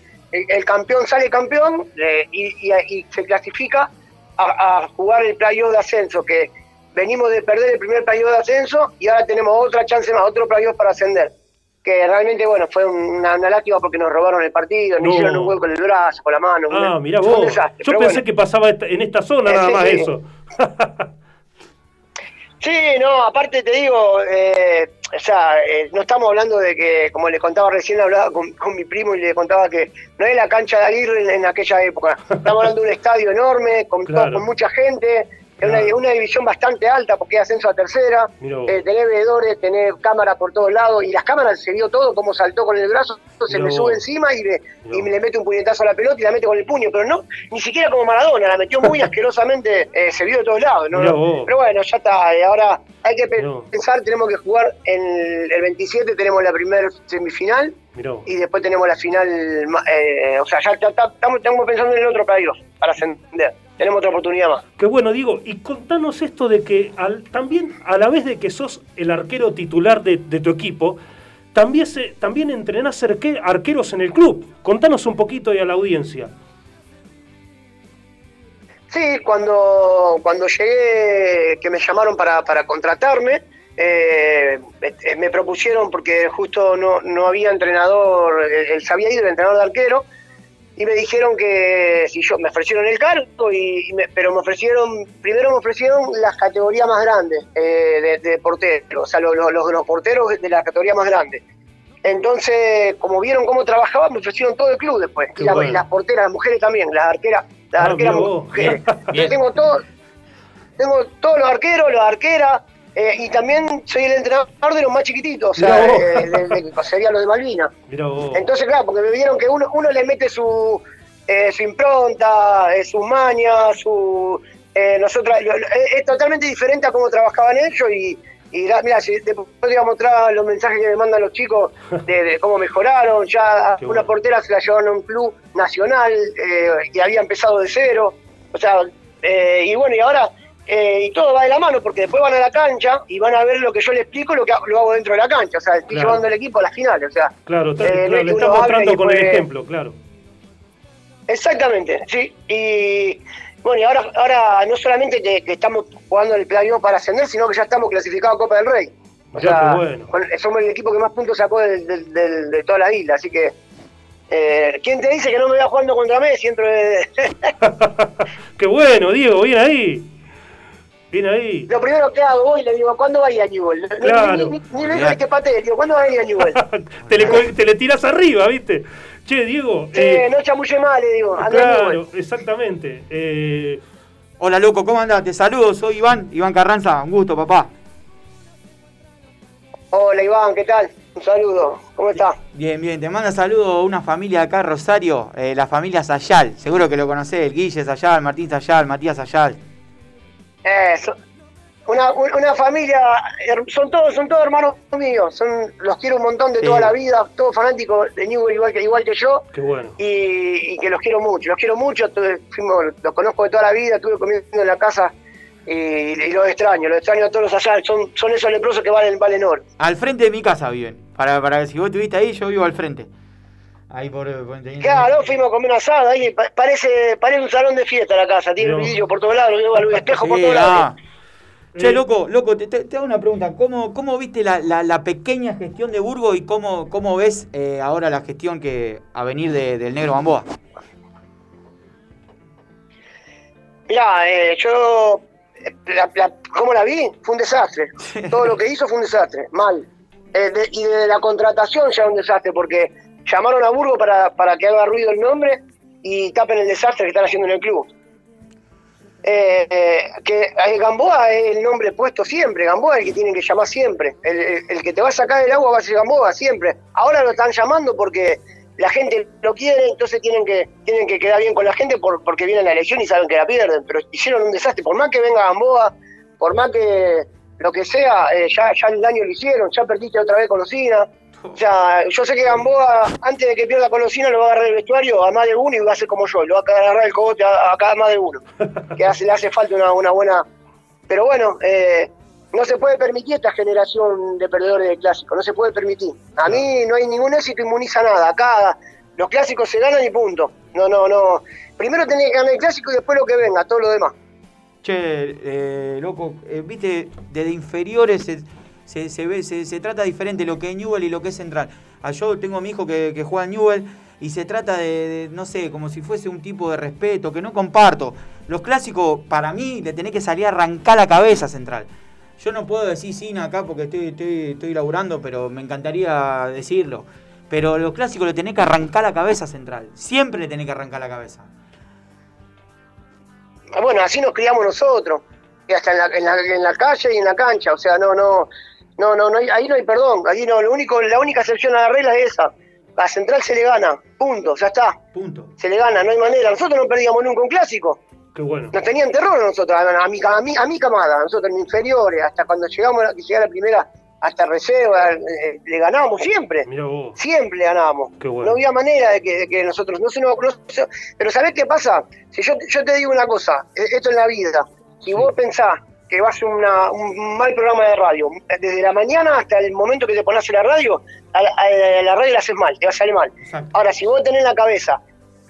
el campeón sale campeón eh, y, y- y se clasifica a, a jugar el playoff de ascenso, que venimos de perder el primer playoff de ascenso y ahora tenemos otra chance más, otro playoff para ascender. Que realmente, bueno, fue una, una lástima porque nos robaron el partido, No. nos hicieron un gol con el brazo, con la mano. Ah, un- mira fue un vos. desastre, Yo pensé bueno. que pasaba en esta zona Eh, nada sí, más sí. eso. Sí, no, aparte te digo, eh, o sea, eh, no estamos hablando de que, como le contaba recién, hablaba con, con mi primo y le contaba que no es la cancha de Aguirre en, en aquella época. Estamos hablando de un estadio enorme, con, con mucha gente, es una, división bastante alta porque es ascenso a tercera, eh, tener veedores, tener cámaras por todos lados, y las cámaras se vio todo, cómo saltó con el brazo, se Mirá me sube encima y, me, Mirá y me le mete un puñetazo a la pelota y la mete con el puño, pero no, ni siquiera como Maradona, la metió muy asquerosamente, eh, se vio de todos lados, ¿no? Pero bueno, ya está, eh, ahora hay que No. pensar, tenemos que jugar en el 27, tenemos la primera semifinal y después tenemos la final, eh, o sea, ya ta- ta- estamos, estamos pensando en el otro playoff para ascender, tenemos otra oportunidad más. Qué bueno, Diego. Y contanos esto de que al- también, a la vez de que sos el arquero titular de, de tu equipo, también, se, también entrenás arque- arqueros en el club. Contanos un poquito y a la audiencia. Sí, cuando, cuando llegué, que me llamaron para, para contratarme, eh, eh, me propusieron, porque justo no, no había entrenador, eh, él se había ido el entrenador de arquero, y me dijeron que si yo me ofrecieron el cargo, y, y me- pero me ofrecieron, primero me ofrecieron las categorías más grandes eh, de, de porteros, o sea, los, los- los porteros de la categoría más grande. Entonces, como vieron cómo trabajaba, me ofrecieron todo el club después. Y, la- bueno. y las porteras, las mujeres también, las arqueras, las Ah, arqueras mujeres. Yo tengo todo, tengo todos los arqueros, las arqueras, eh, y también soy el entrenador de los más chiquititos, o sea, eh, de- de- sería lo de vos. Entonces, claro, porque me vieron que uno, uno le mete su, eh, su impronta, eh, sus mañas, su. eh, nosotros, lo- lo- es, es totalmente diferente a cómo trabajaban ellos y. Y mira, si después te voy a mostrar los mensajes que me mandan los chicos de, de cómo mejoraron. Ya Qué una bueno. portera se la llevaron a un club nacional eh, y había empezado de cero. O sea, eh, y bueno, y ahora eh, y todo va de la mano porque después van a la cancha y van a ver lo que yo les explico, lo que hago- lo hago dentro de la cancha. O sea, estoy Claro. llevando al equipo a las finales. O sea, Claro, está- eh, claro, es que le estás mostrando con el ejemplo, claro. Exactamente, sí. Y bueno, y ahora, ahora no solamente que, que estamos jugando el playoff para ascender, sino que ya estamos clasificados a Copa del Rey. O sea, bueno. somos el equipo que más puntos sacó del- del- del- de toda la isla, así que. Eh, ¿Quién te dice que no me voy jugando contra Messi dentro de.? Qué bueno, Diego, bien ahí. Bien ahí. Lo primero que hago, voy y le digo, ¿cuándo va a ir a Newell? Claro. Ni, ni, ni le digo que patee, digo, ¿cuándo va a ir a Newell? te, le, te le tiras arriba, ¿viste? Che, Diego. Sí, eh, no chamulle mal, le digo, claro, exactamente. Eh, Hola, loco, ¿cómo andás? Te saludo, soy Iván, Iván Carranza, un gusto, papá. Hola Iván, ¿qué tal? Un saludo, ¿cómo estás? Bien, bien, te manda saludo una familia acá, Rosario, eh, la familia Sayal, seguro que lo conocés, el Guille Sayal, Martín Sayal, Matías Sayal. Eso. Una, un- una familia, son todos, son todos hermanos míos, son, los quiero un montón de Sí. toda la vida, todos fanáticos de Newell igual que, igual que yo, qué bueno. y, y que los quiero mucho, los quiero mucho, tuve- fuimos- los conozco de toda la vida, estuve comiendo en la casa y, y los extraño, los extraño a todos allá, son, son esos leprosos que valen, valen oro. Al frente de mi casa viven, para, para que si vos estuviste ahí, yo vivo al frente. Ahí por... por- Claro, fuimos a comer un asado ahí, pa- parece, parece un salón de fiesta la casa, tiene No. vidrio por todos lados, al espejo por todos lados. ah. Che, Eh, loco, loco, te, te- te hago una pregunta. ¿Cómo, cómo viste la, la- la pequeña gestión de Burgo y cómo, cómo ves eh, ahora la gestión que a venir de- del Negro Gamboa? Mirá, eh, yo, eh, la, la- ¿cómo la vi? Fue un desastre. Todo lo que hizo fue un desastre, mal. Eh, de- y de la contratación ya un desastre, porque llamaron a Burgo para, para que haga ruido el nombre y tapen el desastre que están haciendo en el club. eh, eh, que eh, Gamboa es el nombre puesto siempre, Gamboa es el que tienen que llamar siempre. El, el- el que te va a sacar del agua va a ser Gamboa siempre. Ahora lo están llamando porque la gente lo quiere, entonces tienen que tienen que quedar bien con la gente por- porque viene la elección y saben que la pierden. Pero hicieron un desastre. Por más que venga Gamboa, por más que lo que sea, eh, ya, ya el daño lo hicieron, ya perdiste otra vez con Osina. O sea, yo sé que Gamboa, antes de que pierda con Osina, lo va a agarrar el vestuario a más de uno y va a ser como yo, lo va a agarrar el cogote a, a cada más de uno. Que hace, le hace falta una, una buena. Pero bueno, eh, no se puede permitir esta generación de perdedores de clásico, no se puede permitir. A mí no hay ningún éxito inmuniza nada. Acá los clásicos se ganan y punto. No, no, no. Primero tenés que ganar el clásico y después lo que venga, todo lo demás. Che, eh, loco, eh, viste, desde inferiores se, se trata diferente lo que es Newell y lo que es Central. Ah, yo tengo a mi hijo que, que juega Newell y se trata de, no sé, como si fuese un tipo de respeto que no comparto. Los clásicos, para mí, le tenés que salir a arrancar la cabeza Central. Yo no puedo decir sin acá porque estoy, estoy, estoy laburando, pero me encantaría decirlo. Pero los clásicos le tenés que arrancar la cabeza Central. Siempre le tenés que arrancar la cabeza. Bueno, así nos criamos nosotros, y hasta en en la, en la calle y en la cancha, o sea, no, no, no, no, no hay- ahí no hay perdón, ahí no, lo único, la única excepción a la regla es esa, a Central se le gana, punto, ya está. Punto. Se le gana, no hay manera, nosotros no perdíamos nunca un clásico, Qué bueno. nos tenían terror a nosotros, a, mi, a, mi, a mi camada, a nosotros en inferiores, hasta cuando llegamos a que llegara la primera, hasta reserva, eh, le ganábamos siempre. Mira vos. Siempre le ganábamos. Qué bueno. No había manera de que, de que nosotros no se nos. no se- pero ¿sabés qué pasa? Si yo, yo te digo una cosa, eh, esto en la vida, si vos pensás que vas a una- un mal programa de radio, desde la mañana hasta el momento que te pones en la radio, a la, a la radio la haces mal, te va a salir mal. Ahora, si vos tenés en la cabeza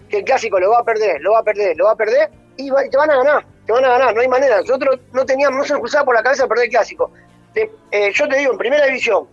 que el clásico lo va a perder, lo va a perder, lo va a perder, y, va- y te van a ganar, te van a ganar, no hay manera. Nosotros no teníamos, no se nos cruzaba por la cabeza perder el clásico. Te- eh, yo te digo, en primera división,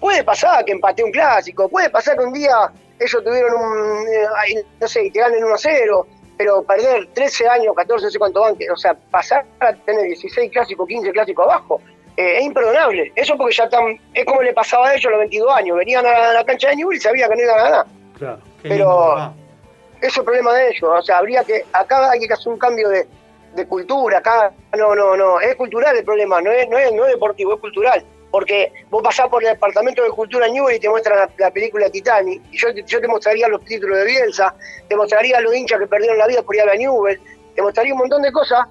Puede pasar que empate un clásico, puede pasar que un día ellos tuvieron un, eh, no sé, y te ganen 1-0, pero perder 13 años, 14, no sé cuánto van, o sea, pasar a tener 16 clásicos, 15 clásicos abajo, eh, es imperdonable. Eso porque ya están, es como le pasaba a ellos a los 22 años, venían a la cancha de Newell y sabían que no iban a ganar. Claro. Pero eso es el problema de ellos, o sea, habría que, acá hay que hacer un cambio de, de cultura, acá no, no, no, es cultural el problema, no es, no es, no es deportivo, es cultural. Porque vos pasás por el departamento de cultura Newell y te muestran la, la película Titanic, y yo, yo te mostraría los títulos de Bielsa, te mostraría a los hinchas que perdieron la vida por ir a la Newell, te mostraría un montón de cosas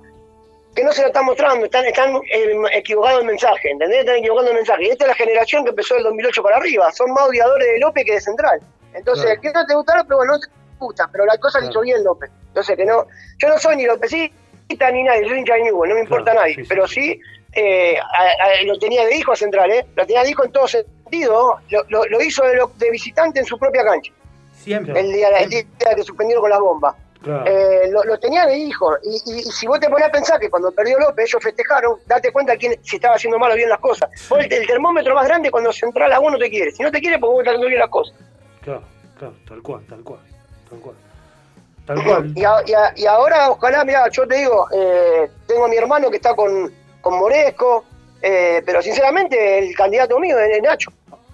que no se lo están mostrando, están, están eh, equivocados el mensaje, ¿entendés? Están equivocando el mensaje. Y esta es la generación que empezó del 2008 para arriba, son más odiadores de López que de Central. Entonces, Claro. que no te gusta López, bueno, no te gusta, pero la cosa la hizo bien López. Entonces, que no, yo no soy ni Lópezista ni nadie, soy hincha de Newell, no me importa a nadie, pero sí, eh, a- a- lo tenía de hijo a Central, ¿eh? Lo tenía de hijo en todo sentido, lo, lo- lo hizo de, lo- de visitante en su propia cancha, Siempre. el día, el día que suspendieron con las bombas. Claro. Eh, lo, tenía de hijo. Y, y- y si vos te pones a pensar que cuando perdió López, ellos festejaron, date cuenta quién si estaba haciendo mal o bien las cosas. Vos el, el termómetro más grande cuando Central a vos no te quiere. Si no te quiere, porque vos estás haciendo bien las cosas. Claro, claro, tal cual, tal cual, tal cual. Tal cual. Y, a- y a- y ahora, ojalá, mira, yo te digo, eh, tengo a mi hermano que está con, con Moresco, eh, pero sinceramente el candidato mío es Nacho,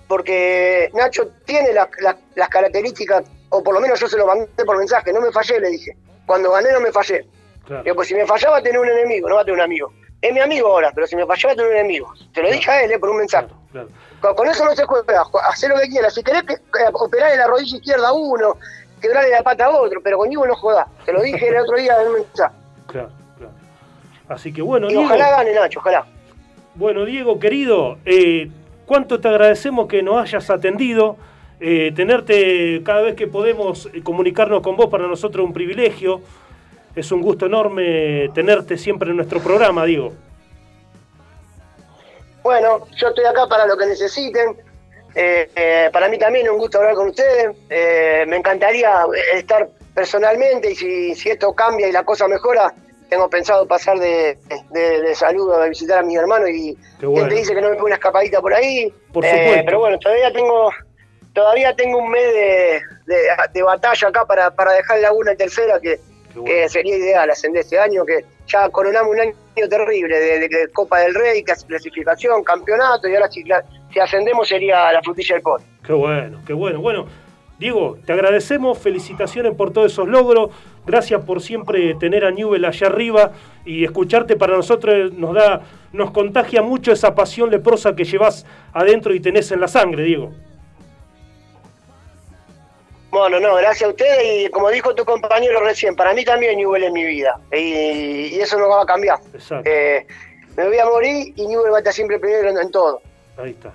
porque Nacho tiene las- características, o por lo menos yo se lo mandé por mensaje, no me fallé, le dije. Cuando gané no me fallé. Claro. Digo, pues si me fallaba tener un enemigo, no va a tener un amigo. Es mi amigo ahora, pero si me fallaba tener un enemigo. Te lo dije a él, eh, por un mensaje. Claro. Con, con eso no se juega, ju- hacer lo que quieras. Si querés que, que operar la rodilla izquierda a uno, quebrarle la pata a otro, pero conmigo no jodás. Te lo dije el otro día en un mensaje. Claro. Así que bueno, Y Diego. ojalá gane Nacho, ojalá. Bueno, Diego, querido, eh, cuánto te agradecemos que nos hayas atendido. Eh, tenerte cada vez que podemos eh, comunicarnos con vos para nosotros es un privilegio. Es un gusto enorme tenerte siempre en nuestro programa, Diego. Bueno, yo estoy acá para lo que necesiten. Eh, eh, para mí también es un gusto hablar con ustedes. Me encantaría estar personalmente y si, si esto cambia y la cosa mejora, tengo pensado pasar de, de- de saludo a visitar a mis hermanos y bueno. gente dice que no me ponga una escapadita por ahí. Por Eh, supuesto. pero bueno, todavía tengo todavía tengo un mes de, de- batalla acá para, para dejar Laguna en tercera que, que sería ideal ascender este año, que ya coronamos un año terrible de, Copa del Rey, clas- clasificación, campeonato, y ahora si, si ascendemos sería la frutilla del pot. Qué bueno, qué bueno. Bueno, Diego, te agradecemos, felicitaciones por todos esos logros, gracias por siempre tener a Newell allá arriba y escucharte para nosotros nos da, nos contagia mucho esa pasión leprosa que llevas adentro y tenés en la sangre, Diego. Bueno, no, gracias a ustedes y como dijo tu compañero recién, para mí también Newell es mi vida y, y eso no va a cambiar. Exacto. Eh, me voy a morir y Newell va a estar siempre primero en, en todo. Ahí está.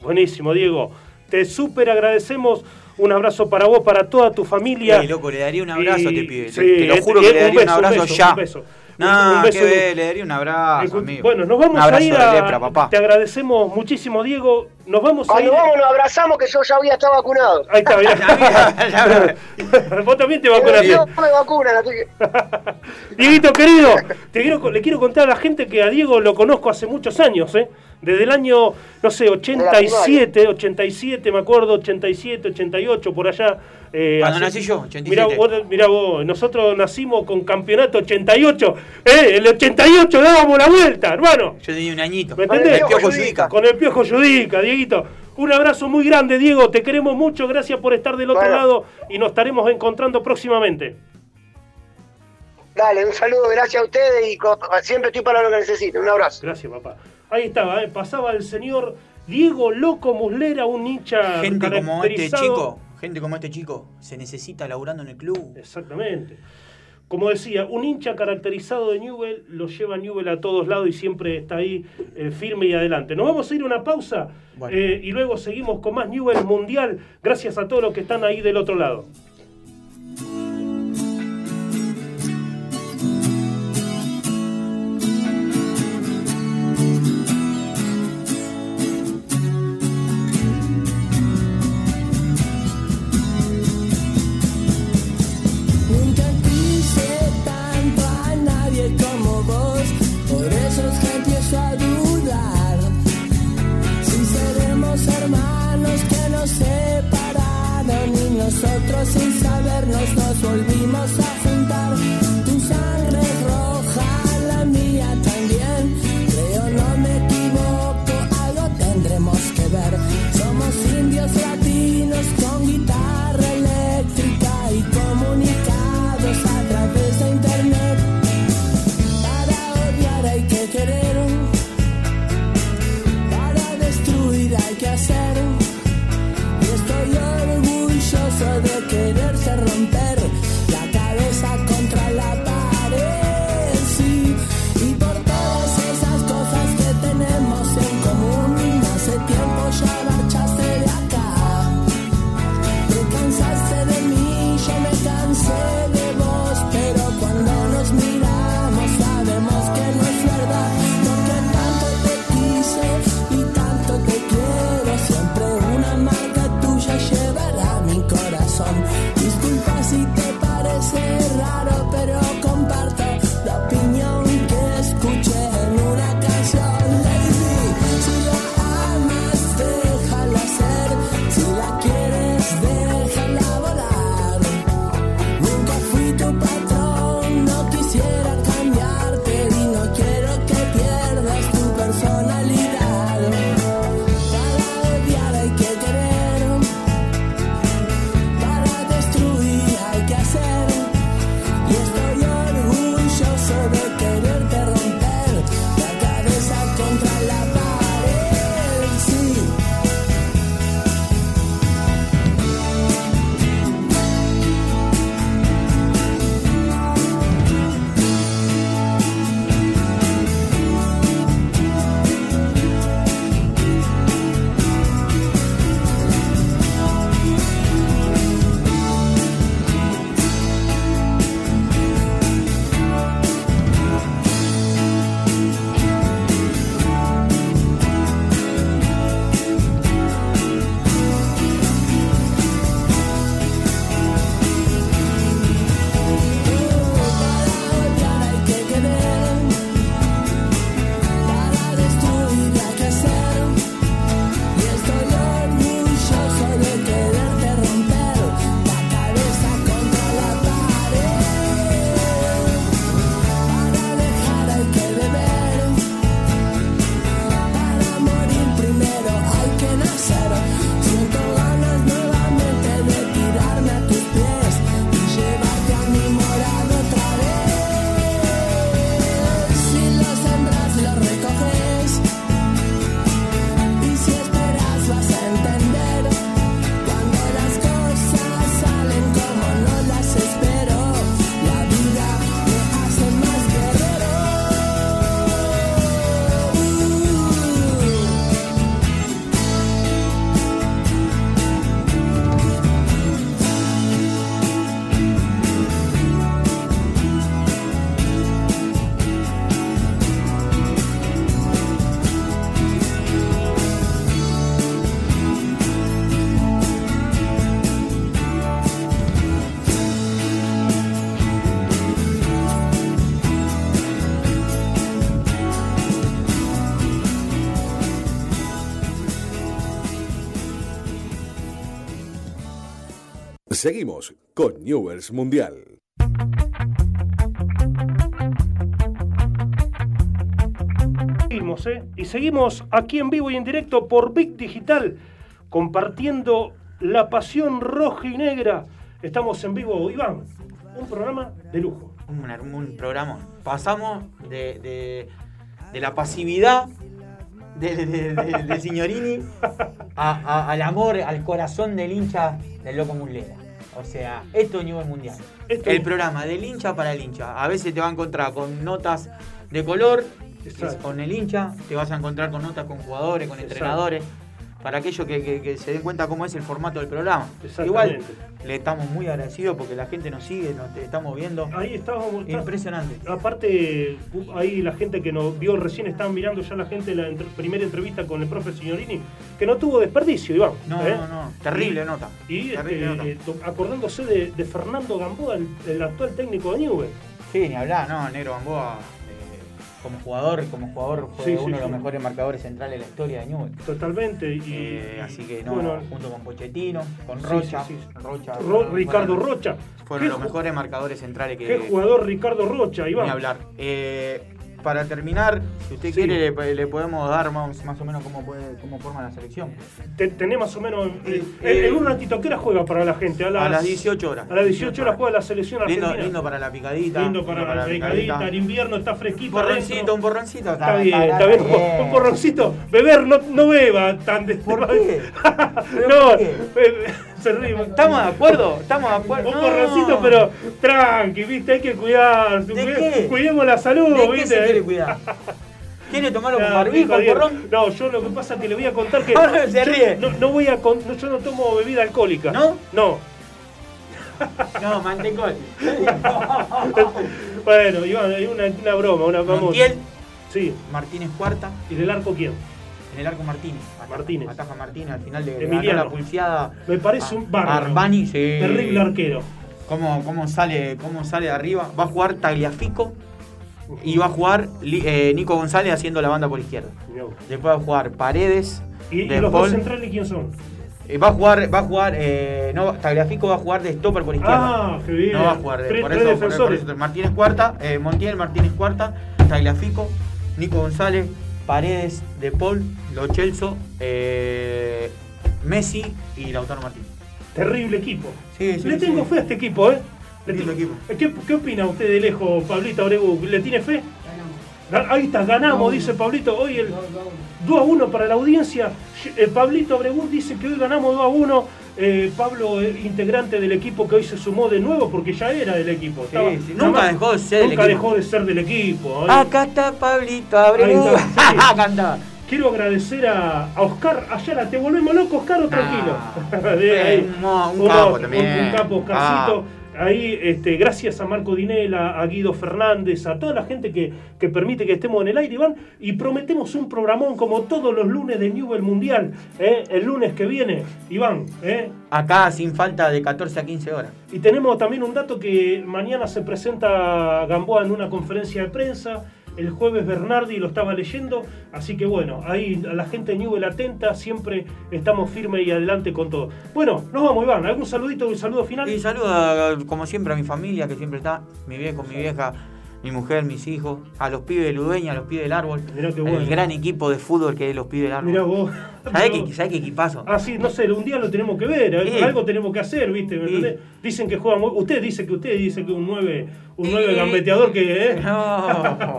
Buenísimo, Diego. Te súper agradecemos. Un abrazo para vos, para toda tu familia. Ey, loco, le daría un abrazo a Y- este pibe. sí, te, te lo juro que le un daría un, beso, un abrazo beso, ya. un beso. No, Un beso le daría un abrazo, amigo. Bueno, nos vamos un abrazo a ir de a. lepra, papá. Te agradecemos muchísimo, Diego. Nos vamos a Cuando ir. vamos nos abrazamos que yo ya voy a estar vacunado. Ahí está, mirá. Vos también te vacunaste. No me vacunan, así que... Dieguito querido, te quiero, le quiero contar a la gente que a Diego lo conozco hace muchos años, ¿eh? Desde el año, no sé, 87, 87, me acuerdo, 87, 88, por allá. eh, Cuando así- nací yo, 87. Mirá vos, mirá vos, nosotros nacimos con campeonato 88. ¡Eh! El 88 dábamos la vuelta, hermano. Yo tenía un añito. ¿Me entendés? El Piojo Yudica. Con el piojo Yudica, Dieguito. Un abrazo muy grande, Diego. Te queremos mucho. Gracias por estar del otro Bueno. lado y nos estaremos encontrando próximamente. Dale, un saludo, gracias a ustedes y siempre estoy para lo que necesiten. Un abrazo. Gracias, papá. Ahí estaba, ¿eh? pasaba el señor Diego Loco Muslera, un hincha Gente como este chico, gente como este chico, se necesita laburando en el club. Exactamente. Como decía, un hincha caracterizado de Newell lo lleva Newell a todos lados y siempre está ahí eh, firme y adelante. Nos vamos a ir a una pausa Bueno. eh, y luego seguimos con más Newell Mundial. Gracias a todos los que están ahí del otro lado. Seguimos con Newells Mundial. Seguimos, ¿eh? Y seguimos aquí en vivo y en directo por Big Digital, compartiendo la pasión roja y negra. Estamos en vivo, Iván, un programa de lujo. Un, un programa. Pasamos de, de- de la pasividad de, de- de- de Signorini a- a- al amor, al corazón del hincha del Loco Mulera. O sea, esto es nivel mundial. Esto- el programa del hincha para el hincha. A veces te va a encontrar con notas de color, es con el hincha, te vas a encontrar con notas con jugadores, con Exacto. entrenadores. Para aquellos que, que- que se den cuenta cómo es el formato del programa. Exactamente. Igual le estamos muy agradecidos porque la gente nos sigue, nos estamos viendo. Ahí estábamos. está- Impresionante. Aparte, ahí la gente que nos vio recién, estaban mirando ya la gente la entre- primera entrevista con el profe Signorini, que no tuvo desperdicio, Iván. No, ¿eh? no, no. Terrible nota. Y Terrible este, nota. eh, acordándose de, de Fernando Gamboa, el, el actual técnico de Newell. Sí, ni hablar, no, Negro Gamboa como jugador, como jugador fue Sí, sí, uno de los sí. mejores marcadores centrales de la historia de Newell. Totalmente. Y, Eh, así que no, bueno, junto con Pochettino, con Rocha. Rocha Ro- fueron- Ricardo fueron- Rocha. Fueron ¿Qué los mejores marcadores centrales que Qué jugador Ricardo Rocha, Iván. ni hablar. Eh, para terminar, si usted Sí. quiere, le, le podemos dar más, más o menos cómo, puede, cómo forma la selección. Te- tenés más o menos. eh, eh, en un ratito, ¿qué hora juega para la gente? A las, A las 18 horas. A las 18 horas juega la selección Lindo, argentina. lindo para la picadita. Lindo para la picadita, en invierno está fresquito. Un porroncito, un porroncito. Está bien, está bien. Un porroncito. Beber no, no beba tan de. ¿Por qué? no, eh, se ríe. ¿Estamos de acuerdo? ¿Estamos de acuerdo? Un No. porroncito, pero tranqui, viste, hay que cuidar. ¿De Cuide- qué? Cuidemos la salud, ¿De qué viste. se quiere cuidar? ¿Quiere tomarlo con barbijo, porrón? No, yo lo que pasa es que le voy a contar que. Ahora se yo ríe. No, no voy a con- yo no tomo bebida alcohólica. ¿No? No. No, mantecol. Bueno, Iván, hay una, una broma, una vamos. Montiel, Sí. Martínez cuarta, ¿Y del arco quién? en el arco Martínez. Ataja- Martínez. Ataja Martínez, al final le Emiliano. la pulseada. Me parece un bárbaro. Armani, sí. Terrible arquero. ¿Cómo, cómo, sale, ¿Cómo sale de arriba? Va a jugar Tagliafico y va a jugar eh, Nico González haciendo la banda por izquierda. Después va a jugar Paredes. ¿Y, y De los dos centrales quién son? Eh, Va a jugar, va a jugar, eh, no, Tagliafico va a jugar de stopper por izquierda. Ah, qué bien. No va a jugar, de- Tres- por, tres eso, por- por defensores. eso- Martínez cuarta, eh, Montiel, Martínez cuarta, Tagliafico, Nico González, Paredes, De Paul, Lo Celso, eh, Messi y Lautaro Martínez. Terrible equipo. Sí, sí, Le sí. tengo fe a este equipo, ¿eh? Le tengo- equipo. ¿Qué, qué opina usted de lejos, Pablito Abregu? ¿Le tiene fe? Ga- Ahí está, ganamos, dice Pablito. Hoy el 2 a 1 para la audiencia. Eh, Pablito Abregu dice que hoy ganamos 2 a 1. Eh, Pablo, eh, integrante del equipo que hoy se sumó de nuevo porque ya era del equipo. Estaba- sí, nunca dejó de ser del Nunca equipo. dejó de ser del equipo. ¿eh? Acá está Pablito está, sí. Quiero agradecer a, a Oscar Ayala. ¿Te volvemos loco, Oscar, o tranquilo? Ah, De un un capo también. Un, un capo, Oscarcito. Ah. Ahí, este, gracias a Marco Dinela, a Guido Fernández, a toda la gente que, que permite que estemos en el aire, Iván. Y prometemos un programón como todos los lunes de Newell Mundial. ¿eh? El lunes que viene, Iván. ¿eh? Acá sin falta de 14 a 15 horas. Y tenemos también un dato que mañana se presenta Gamboa en una conferencia de prensa. El jueves Bernardi lo estaba leyendo. Así que bueno, ahí a la gente de Newell atenta. Siempre estamos firmes y adelante con todo. Bueno, nos vamos, Iván. ¿Algún saludito, un saludo final? Y saludo, a- como siempre, a mi familia, que siempre está, mi viejo, mi vieja, mi mujer, mis hijos, a los pibes de Ludueña, a los pibes del árbol, Mirá qué bueno. el gran equipo de fútbol que es los pibes del árbol. Mirá vos. ¿Sabés qué, sabés qué equipazo? Ah, sí, no sé, un día lo tenemos que ver, ¿eh? Algo tenemos que hacer, ¿viste? ¿Me? Dicen que juega muy... Usted dice que usted dice que un 9, un Sí. 9 gambeteador que... ¿eh? No.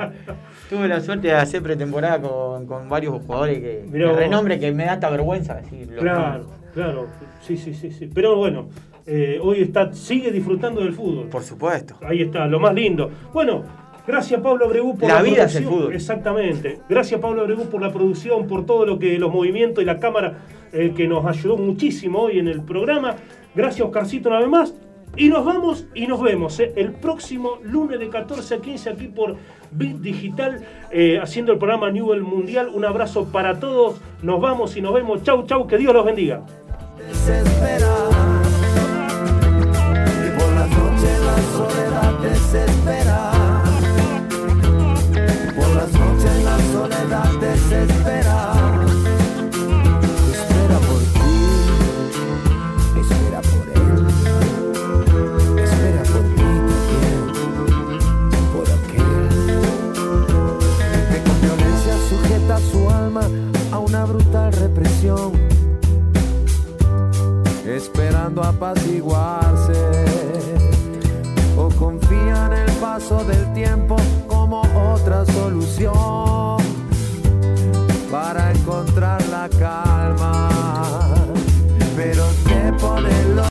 Tuve la suerte de hacer pretemporada con, con varios jugadores que Mirá de vos. renombre que me da hasta vergüenza decirlo. Claro, claro, sí, sí, sí, sí. Pero bueno, eh, hoy está, sigue disfrutando del fútbol. Por supuesto. Ahí está, lo más lindo. Bueno, gracias Pablo Abregu por La la, vida es el producción. fútbol. Exactamente. Gracias Pablo Abregu por la producción, por todo lo que los movimientos y la cámara eh, que nos ayudó muchísimo hoy en el programa. Gracias Oscarcito una vez más. Y nos vamos y nos vemos eh, el próximo lunes de 14 a 15 aquí por Bit Digital eh, haciendo el programa Newell Mundial. Un abrazo para todos. Nos vamos y nos vemos. Chau, chau. Que Dios los bendiga. desespera. desespera. Por las noches la soledad desespera. Espera por ti, espera por él, espera por ti también, por aquel que con violencia sujeta su alma a una brutal represión. Esperando apaciguarse paso del tiempo como otra solución para encontrar la calma.